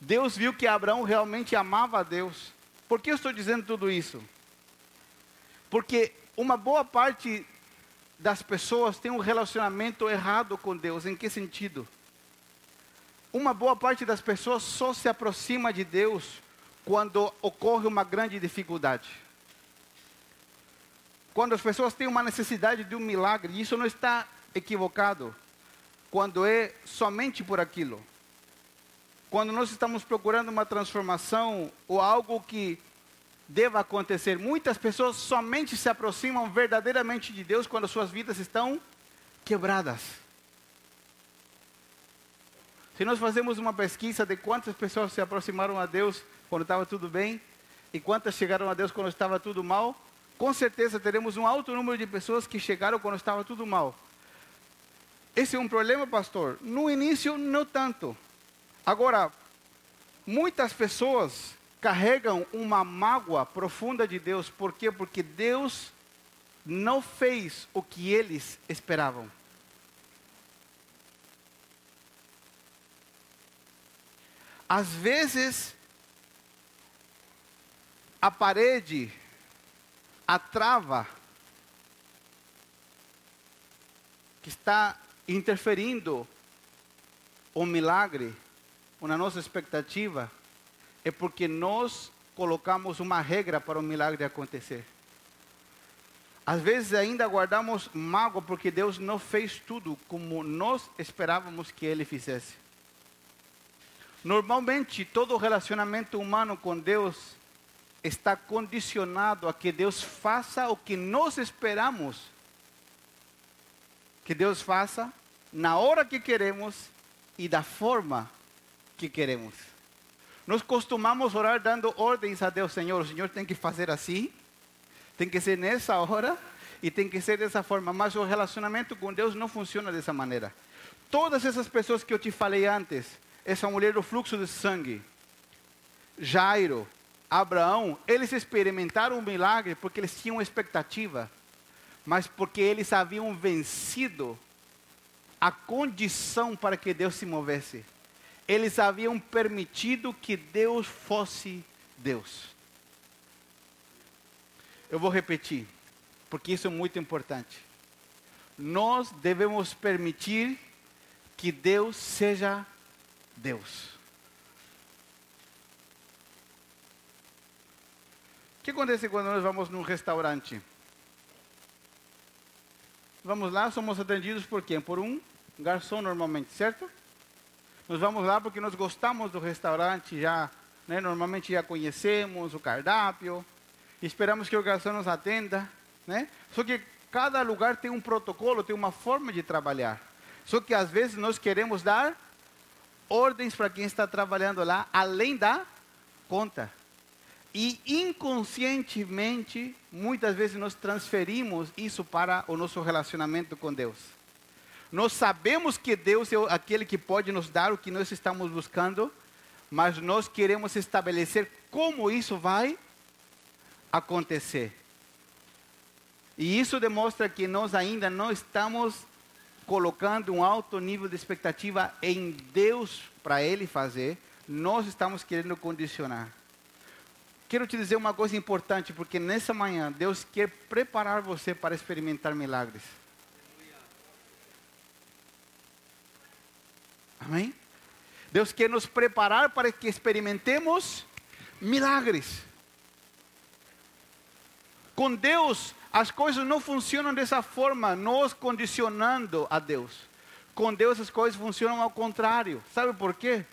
Deus viu que Abraão realmente amava a Deus. Por que eu estou dizendo tudo isso? Porque uma boa parte das pessoas tem um relacionamento errado com Deus. Em que sentido? Uma boa parte das pessoas só se aproxima de Deus quando ocorre uma grande dificuldade. Quando as pessoas têm uma necessidade de um milagre, isso não está equivocado. Quando é somente por aquilo quando nós estamos procurando uma transformação ou algo que deva acontecer, muitas pessoas somente se aproximam verdadeiramente de Deus quando suas vidas estão quebradas. Se nós fazemos uma pesquisa de quantas pessoas se aproximaram a Deus quando estava tudo bem e quantas chegaram a Deus quando estava tudo mal, com certeza teremos um alto número de pessoas que chegaram quando estava tudo mal. Esse é um problema, pastor? No início, não tanto. Agora, muitas pessoas carregam uma mágoa profunda de Deus, por quê? Porque Deus não fez o que eles esperavam. Às vezes, a parede, a trava, que está interferindo o milagre, na nossa expectativa, é porque nós colocamos uma regra para o milagre acontecer. Às vezes ainda guardamos mágoa porque Deus não fez tudo como nós esperávamos que Ele fizesse. Normalmente, todo relacionamento humano com Deus está condicionado a que Deus faça o que nós esperamos que Deus faça, na hora que queremos e da forma que queremos. Nós costumamos orar dando ordens a Deus, Senhor. O Senhor tem que fazer assim, tem que ser nessa hora e tem que ser dessa forma. Mas o relacionamento com Deus não funciona dessa maneira. Todas essas pessoas que eu te falei antes, essa mulher do fluxo de sangue, Jairo, Abraão, eles experimentaram um milagre porque eles tinham expectativa, mas porque eles haviam vencido a condição para que Deus se movesse eles haviam permitido que Deus fosse Deus. Eu vou repetir, porque isso é muito importante. nós devemos permitir que Deus seja Deus. Que acontece quando nós vamos num restaurante? Vamos lá, somos atendidos por quem? Por um garçom normalmente, certo? Nós vamos lá porque nós gostamos do restaurante, já, né, normalmente já conhecemos o cardápio, esperamos que o garçom nos atenda, né? Só que cada lugar tem um protocolo, tem uma forma de trabalhar. Só que às vezes nós queremos dar ordens para quem está trabalhando lá, além da conta. E inconscientemente, muitas vezes nós transferimos isso para o nosso relacionamento com Deus. Nós sabemos que Deus é aquele que pode nos dar o que nós estamos buscando, mas nós queremos estabelecer como isso vai acontecer. E isso demonstra que nós ainda não estamos colocando um alto nível de expectativa em Deus para Ele fazer, nós estamos querendo condicionar. Quero te dizer uma coisa importante, porque nessa manhã Deus quer preparar você para experimentar milagres. Amém? Deus quer nos preparar para que experimentemos milagres. Com Deus, as coisas não funcionam dessa forma, nós condicionando a Deus. Com Deus as coisas funcionam ao contrário. Sabe por quê?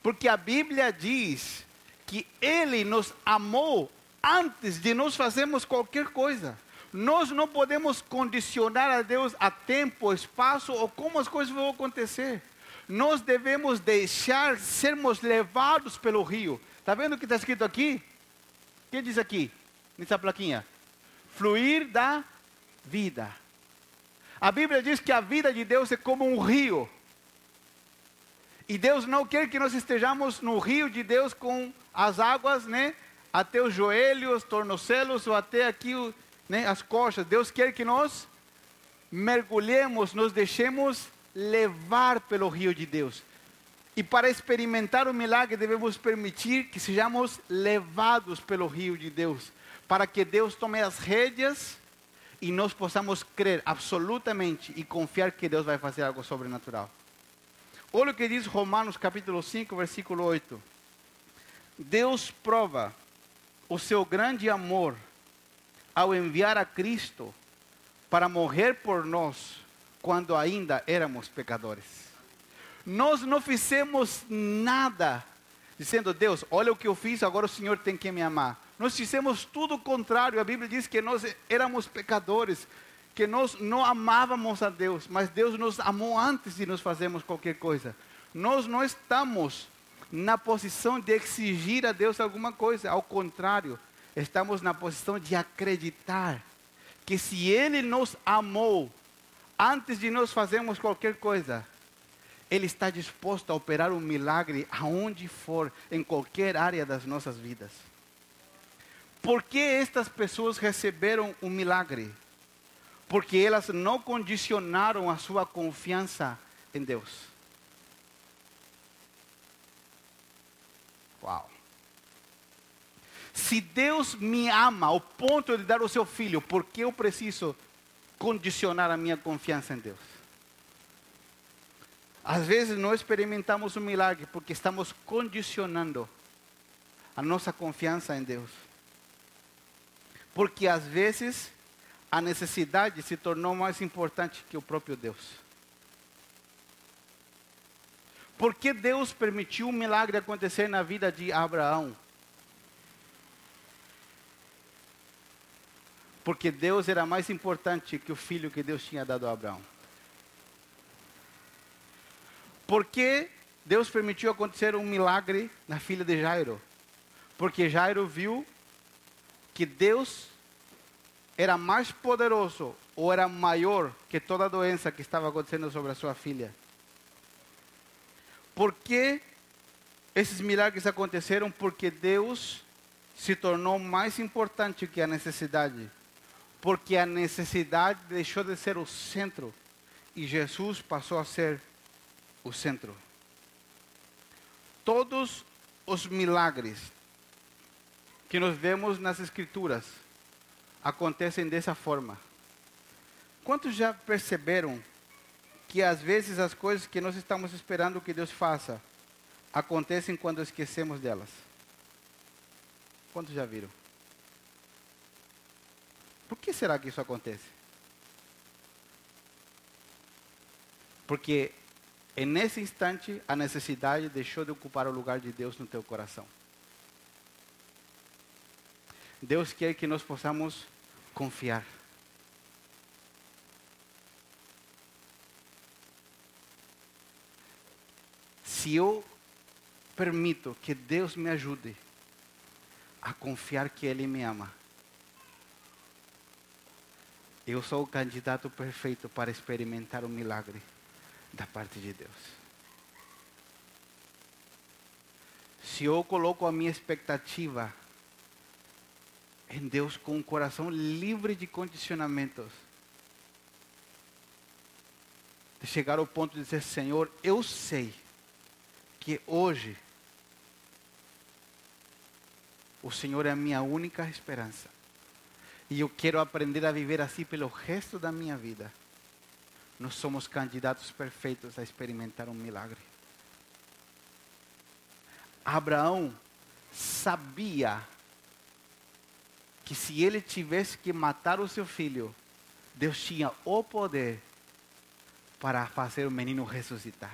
Porque a Bíblia diz que Ele nos amou antes de nós fazermos qualquer coisa. Nós não podemos condicionar a Deus a tempo, espaço ou como as coisas vão acontecer. Nós devemos deixar sermos levados pelo rio. Está vendo o que está escrito aqui? O que diz aqui, nessa plaquinha? Fluir da vida. A Bíblia diz que a vida de Deus é como um rio. E Deus não quer que nós estejamos no rio de Deus com as águas, né? Até os joelhos, tornozelos ou até aqui, né, as coxas. Deus quer que nós mergulhemos, nos deixemos levar pelo rio de Deus. E para experimentar o milagre, devemos permitir que sejamos levados pelo rio de Deus, para que Deus tome as rédeas e nós possamos crer absolutamente e confiar que Deus vai fazer algo sobrenatural. Olha o que diz Romanos capítulo 5, versículo 8. Deus prova o seu grande amor ao enviar a Cristo para morrer por nós quando ainda éramos pecadores. Nós não fizemos nada dizendo, Deus, olha o que eu fiz, agora o Senhor tem que me amar. Nós fizemos tudo o contrário. A Bíblia diz que nós éramos pecadores, que nós não amávamos a Deus, mas Deus nos amou antes de nós fazermos qualquer coisa. Nós não estamos na posição de exigir a Deus alguma coisa, ao contrário, estamos na posição de acreditar que se Ele nos amou antes de nós fazermos qualquer coisa, Ele está disposto a operar um milagre aonde for, em qualquer área das nossas vidas. Por que estas pessoas receberam um milagre? Porque elas não condicionaram a sua confiança em Deus. Uau. Se Deus me ama ao ponto de dar o seu filho, por que eu preciso condicionar a minha confiança em Deus? Às vezes não experimentamos um milagre porque estamos condicionando a nossa confiança em Deus. Porque às vezes a necessidade se tornou mais importante que o próprio Deus. Por que Deus permitiu um milagre acontecer na vida de Abraão? Porque Deus era mais importante que o filho que Deus tinha dado a Abraão. Por que Deus permitiu acontecer um milagre na filha de Jairo? Porque Jairo viu que Deus era mais poderoso ou era maior que toda a doença que estava acontecendo sobre a sua filha. Por que esses milagres aconteceram? Porque Deus se tornou mais importante que a necessidade. Porque a necessidade deixou de ser o centro e Jesus passou a ser o centro. Todos os milagres que nós vemos nas Escrituras acontecem dessa forma. Quantos já perceberam que às vezes as coisas que nós estamos esperando que Deus faça acontecem quando esquecemos delas? Quantos já viram? Por que será que isso acontece? Porque é nesse instante a necessidade deixou de ocupar o lugar de Deus no teu coração. Deus quer que nós possamos confiar. Se eu permito que Deus me ajude a confiar que Ele me ama, eu sou o candidato perfeito para experimentar o milagre da parte de Deus. Se eu coloco a minha expectativa em Deus com um coração livre de condicionamentos, de chegar ao ponto de dizer: Senhor, eu sei que hoje o Senhor é a minha única esperança. E eu quero aprender a viver assim pelo resto da minha vida. Nós somos candidatos perfeitos a experimentar um milagre. Abraão sabia que se ele tivesse que matar o seu filho, Deus tinha o poder para fazer o menino ressuscitar.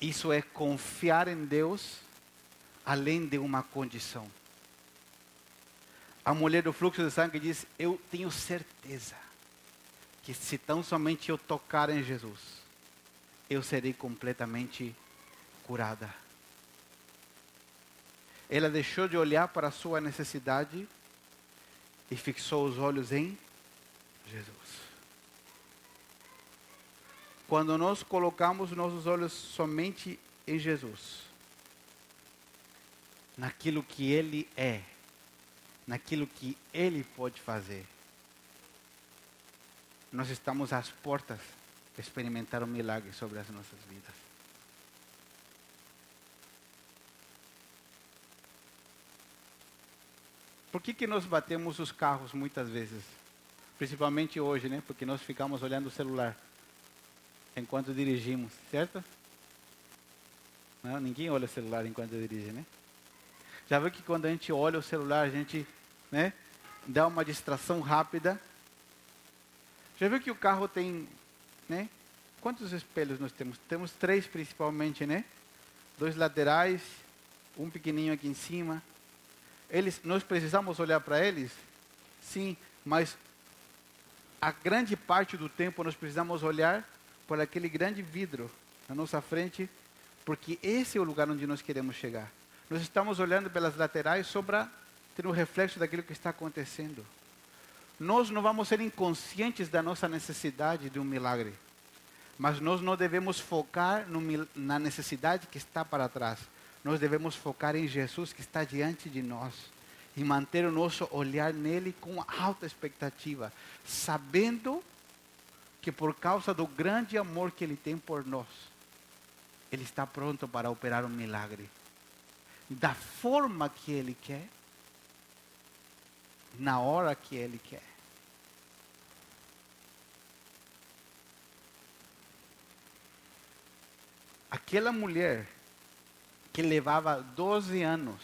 Isso é confiar em Deus além de uma condição a mulher do fluxo de sangue diz: Eu tenho certeza que se tão somente eu tocar em Jesus, eu serei completamente curada. Ela deixou de olhar para a sua necessidade e fixou os olhos em Jesus. Quando nós colocamos nossos olhos somente em Jesus, naquilo que Ele é, naquilo que Ele pode fazer. Nós estamos às portas de experimentar um milagre sobre as nossas vidas. Por que, que nós batemos os carros muitas vezes? Principalmente hoje, né? Porque nós ficamos olhando o celular enquanto dirigimos, certo? Não, ninguém olha o celular enquanto dirige, né? Já viu que quando a gente olha o celular, a gente né, dá uma distração rápida. Já viu que o carro tem, né? Quantos espelhos nós temos? Temos três principalmente, né? Dois laterais, um pequenininho aqui em cima. Eles, nós precisamos olhar para eles? Sim, mas a grande parte do tempo nós precisamos olhar por aquele grande vidro na nossa frente, porque esse é o lugar onde nós queremos chegar. Nós estamos olhando pelas laterais só para ter um reflexo daquilo que está acontecendo. Nós não vamos ser inconscientes da nossa necessidade de um milagre, mas nós não devemos focar no, na necessidade que está para trás. Nós devemos focar em Jesus que está diante de nós e manter o nosso olhar nele com alta expectativa, sabendo que por causa do grande amor que ele tem por nós, ele está pronto para operar um milagre da forma que Ele quer, na hora que Ele quer. Aquela mulher que levava 12 anos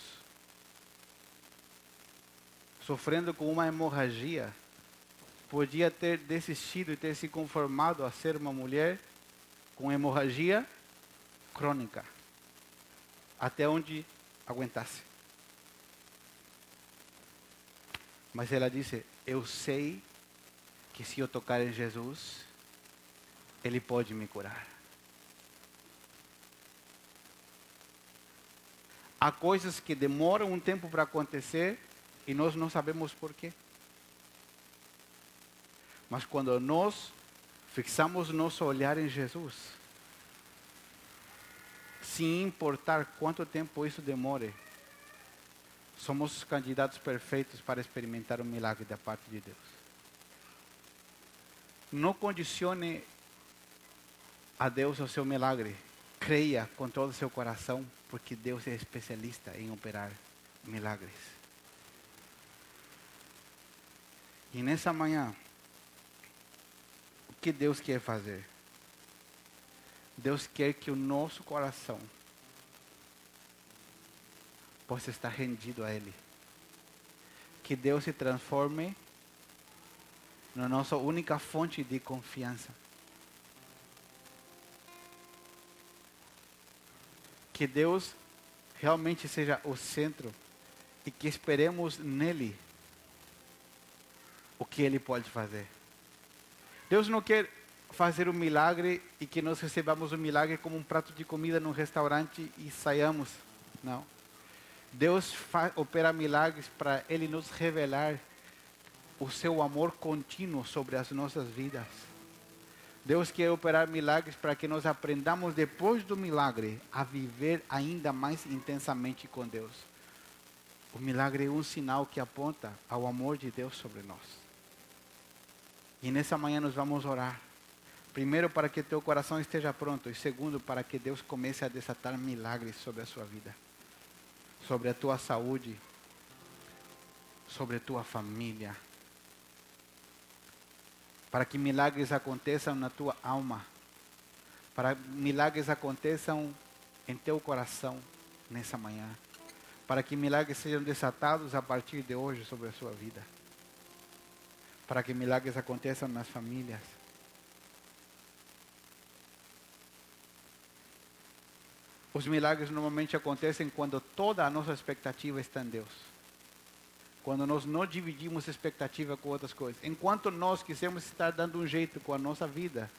sofrendo com uma hemorragia, podia ter desistido e ter se conformado a ser uma mulher com hemorragia crônica. Até onde aguentasse. Mas ela disse: Eu sei que se eu tocar em Jesus, Ele pode me curar. Há coisas que demoram um tempo para acontecer e nós não sabemos porquê. Mas quando nós fixamos nosso olhar em Jesus, sem importar quanto tempo isso demore, somos candidatos perfeitos para experimentar o milagre da parte de Deus. Não condicione a Deus o seu milagre. Creia com todo o seu coração, porque Deus é especialista em operar milagres. E nessa manhã, que Deus quer fazer? Deus quer que o nosso coração possa estar rendido a Ele. Que Deus se transforme na nossa única fonte de confiança. Que Deus realmente seja o centro e que esperemos nele o que ele pode fazer. Deus não quer fazer um milagre e que nós recebamos um milagre como um prato de comida num restaurante e saiamos. Não. Deus opera milagres para Ele nos revelar o seu amor contínuo sobre as nossas vidas. Deus quer operar milagres para que nós aprendamos depois do milagre a viver ainda mais intensamente com Deus. O milagre é um sinal que aponta ao amor de Deus sobre nós. E nessa manhã nós vamos orar. Primeiro, para que teu coração esteja pronto. E segundo, para que Deus comece a desatar milagres sobre a sua vida, sobre a tua saúde, sobre a tua família. Para que milagres aconteçam na tua alma. Para que milagres aconteçam em teu coração nessa manhã para que milagres sejam desatados a partir de hoje sobre a sua vida. Para que milagres aconteçam nas famílias. Os milagres normalmente acontecem quando toda a nossa expectativa está em Deus. Quando nós não dividimos expectativa com outras coisas. Enquanto nós quisermos estar dando um jeito com a nossa vida,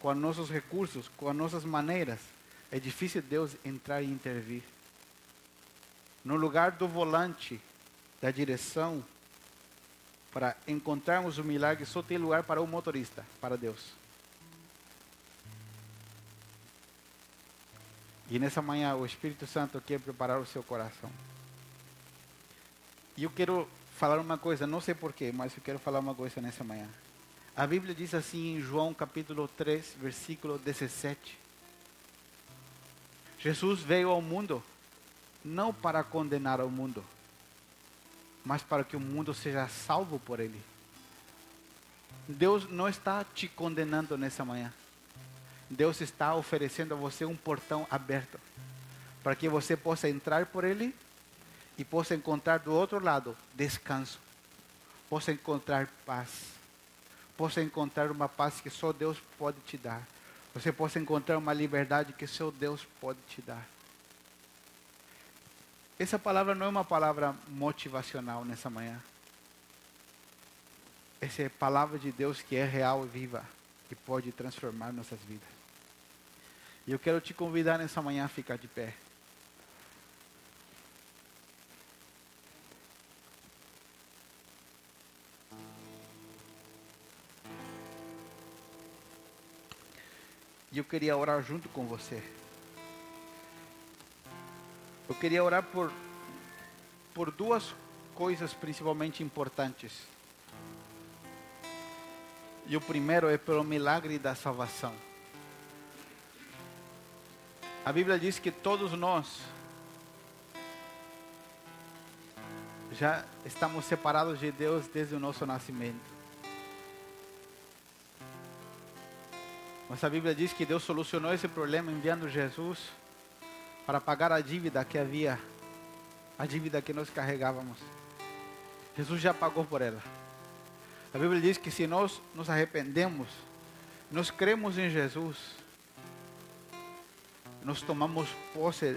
com os nossos recursos, com as nossas maneiras, é difícil Deus entrar e intervir no lugar do volante da direção, para encontrarmos o milagre, só tem lugar para o motorista, para Deus. E nessa manhã o Espírito Santo quer preparar o seu coração. E eu quero falar uma coisa, não sei porquê, mas eu quero falar uma coisa nessa manhã. A Bíblia diz assim em João capítulo 3, versículo 17. Jesus veio ao mundo não para condenar o mundo, mas para que o mundo seja salvo por ele. Deus não está te condenando nessa manhã. Deus está oferecendo a você um portão aberto para que você possa entrar por ele e possa encontrar do outro lado descanso, possa encontrar paz, possa encontrar uma paz que só Deus pode te dar. Você possa encontrar uma liberdade que só Deus pode te dar. Essa palavra não é uma palavra motivacional nessa manhã. Essa é a palavra de Deus que é real e viva e pode transformar nossas vidas. E eu quero te convidar nessa manhã a ficar de pé. Eu queria orar junto com você. Eu queria orar por, por duas coisas principalmente importantes. E o primeiro é pelo milagre da salvação. A Bíblia diz que todos nós já estamos separados de Deus desde o nosso nascimento. Mas a Bíblia diz que Deus solucionou esse problema enviando Jesus para pagar a dívida que havia, a dívida que nós carregávamos. Jesus já pagou por ela. A Bíblia diz que se nós nos arrependemos, nós cremos em Jesus, nós tomamos posse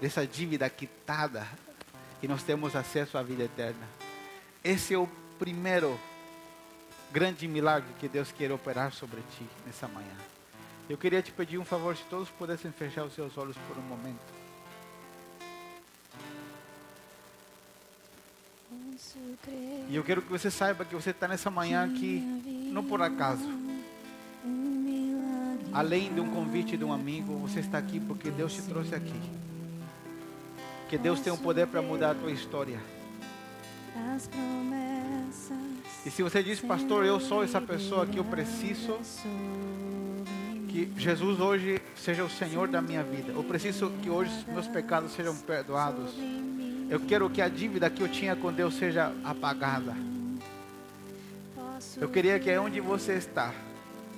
dessa dívida quitada e nós temos acesso à vida eterna. Esse é o primeiro grande milagre que Deus quer operar sobre ti nessa manhã. Eu queria te pedir um favor, se todos pudessem fechar os seus olhos por um momento. E eu quero que você saiba que você está nessa manhã aqui, não por acaso. Além de um convite de um amigo, você está aqui porque Deus te trouxe aqui. Que Deus tem o poder para mudar a tua história. E se você diz, pastor, eu sou essa pessoa que eu preciso que Jesus hoje seja o Senhor da minha vida. Eu preciso que hoje meus pecados sejam perdoados. Eu quero que a dívida que eu tinha com Deus seja apagada. Eu queria que onde você está,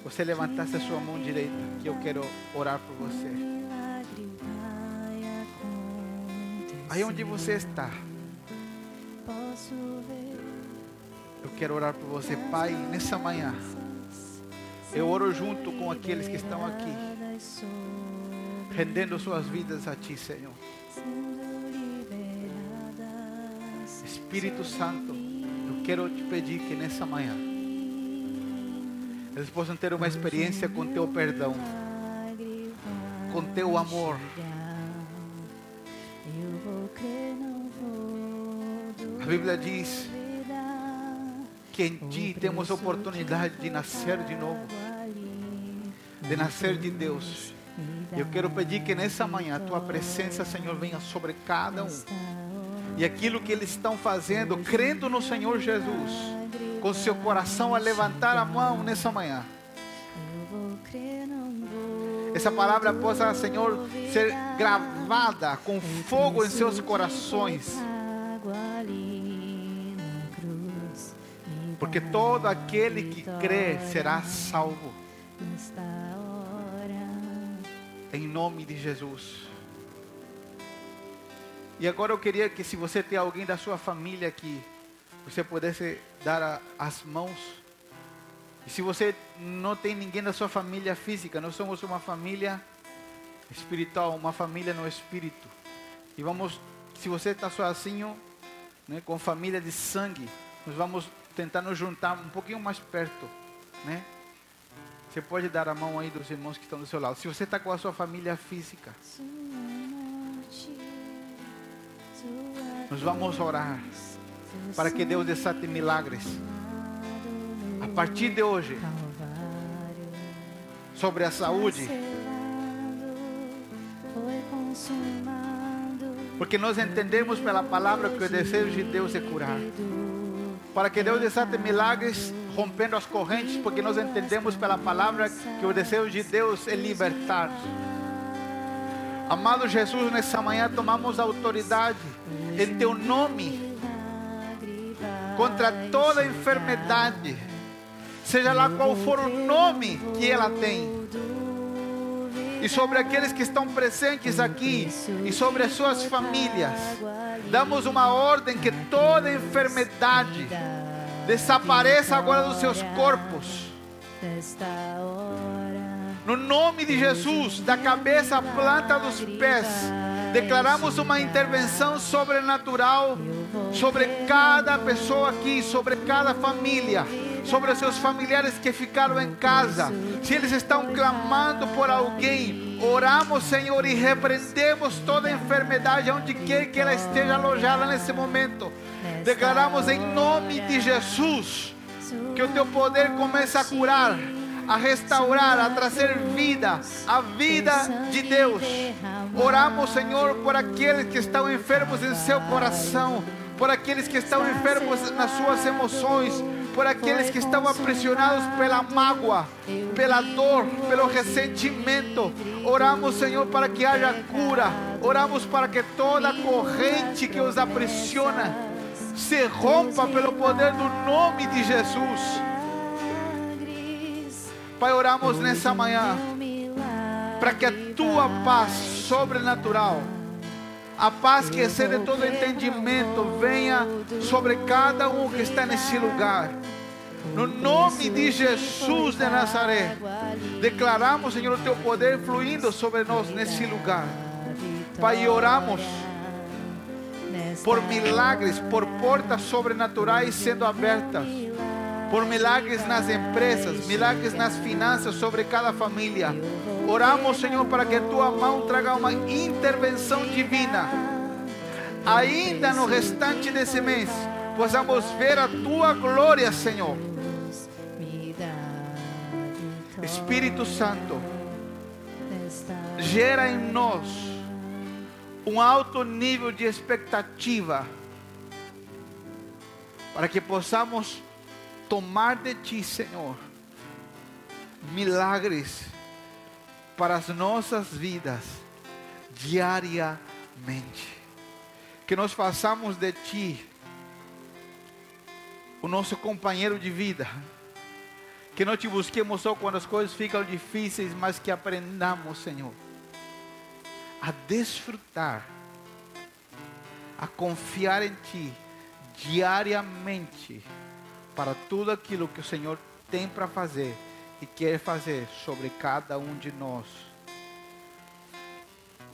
você levantasse a sua mão direita, que eu quero orar por você. Aí onde você está, Posso ver eu quero orar por você, Pai, nessa manhã. Eu oro junto com aqueles que estão aqui, rendendo suas vidas a Ti, Senhor. Espírito Santo, eu quero te pedir que nessa manhã eles possam ter uma experiência com Teu perdão, com Teu amor. A Bíblia diz. Que em Ti temos a oportunidade de nascer de novo, de nascer de Deus. Eu quero pedir que nessa manhã a Tua presença, Senhor, venha sobre cada um. E aquilo que eles estão fazendo, crendo no Senhor Jesus, com seu coração a levantar a mão nessa manhã. Essa palavra possa, Senhor, ser gravada com fogo em seus corações. Porque todo aquele que crê será salvo. Em nome de Jesus. E agora eu queria que se você tem alguém da sua família aqui, você pudesse dar a- as mãos. E se você não tem ninguém da sua família física, nós somos uma família espiritual, uma família no espírito. E vamos, se você está sozinho, né, com família de sangue, nós vamos tentar nos juntar um pouquinho mais perto, né? Você pode dar a mão aí dos irmãos que estão do seu lado. Se você está com a sua família física, nós vamos orar para que Deus desate milagres. A partir de hoje, sobre a saúde, porque nós entendemos pela palavra que o desejo de Deus é curar. Para que Deus desate milagres, rompendo as correntes, porque nós entendemos pela palavra que o desejo de Deus é libertar. Amado Jesus, nessa manhã tomamos autoridade em Teu nome contra toda enfermidade, seja lá qual for o nome que ela tem, e sobre aqueles que estão presentes aqui e sobre as suas famílias. Damos uma ordem que toda enfermidade desapareça agora dos seus corpos. No nome de Jesus, da cabeça à planta dos pés, declaramos uma intervenção sobrenatural sobre cada pessoa aqui, sobre cada família, sobre os seus familiares que ficaram em casa. Se eles estão clamando por alguém, oramos, Senhor, e repreendemos toda enfermidade, onde quer que ela esteja alojada nesse momento. Declaramos em nome de Jesus que o teu poder comece a curar, a restaurar, a trazer vida, a vida de Deus. Oramos, Senhor, por aqueles que estão enfermos em seu coração, por aqueles que estão enfermos nas suas emoções, por aqueles que estão aprisionados pela mágoa, pela dor, pelo ressentimento. Oramos, Senhor, para que haja cura. Oramos para que toda corrente que os aprisiona se rompa pelo poder do nome de Jesus. Pai, oramos nessa manhã para que a tua paz sobrenatural, a paz que excede todo entendimento, venha sobre cada um que está nesse lugar. No nome de Jesus de Nazaré, declaramos, Senhor, o teu poder fluindo sobre nós nesse lugar. Pai, oramos por milagres, por portas sobrenaturais sendo abertas, por milagres nas empresas, milagres nas finanças sobre cada família. Oramos, Senhor, para que tua mão traga uma intervenção divina. Ainda no restante desse mês, possamos ver a tua glória, Senhor. Espírito Santo, gera em nós um alto nível de expectativa para que possamos tomar de Ti, Senhor, milagres para as nossas vidas diariamente. Que nós façamos de Ti o nosso companheiro de vida Que não te busquemos só quando as coisas ficam difíceis, mas que aprendamos, Senhor, a desfrutar, a confiar em Ti diariamente para tudo aquilo que o Senhor tem para fazer e quer fazer sobre cada um de nós.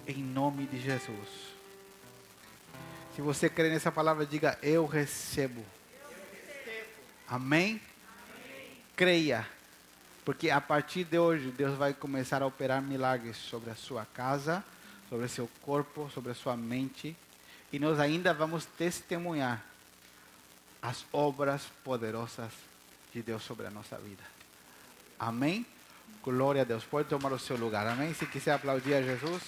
Em nome de Jesus. Se você crê nessa palavra, diga: Eu recebo. Amém? Creia. Porque a partir de hoje, Deus vai começar a operar milagres sobre a sua casa, sobre seu corpo, sobre a sua mente. E nós ainda vamos testemunhar as obras poderosas de Deus sobre a nossa vida. Amém? Glória a Deus. Pode tomar o seu lugar. Amém? Se quiser aplaudir a Jesus.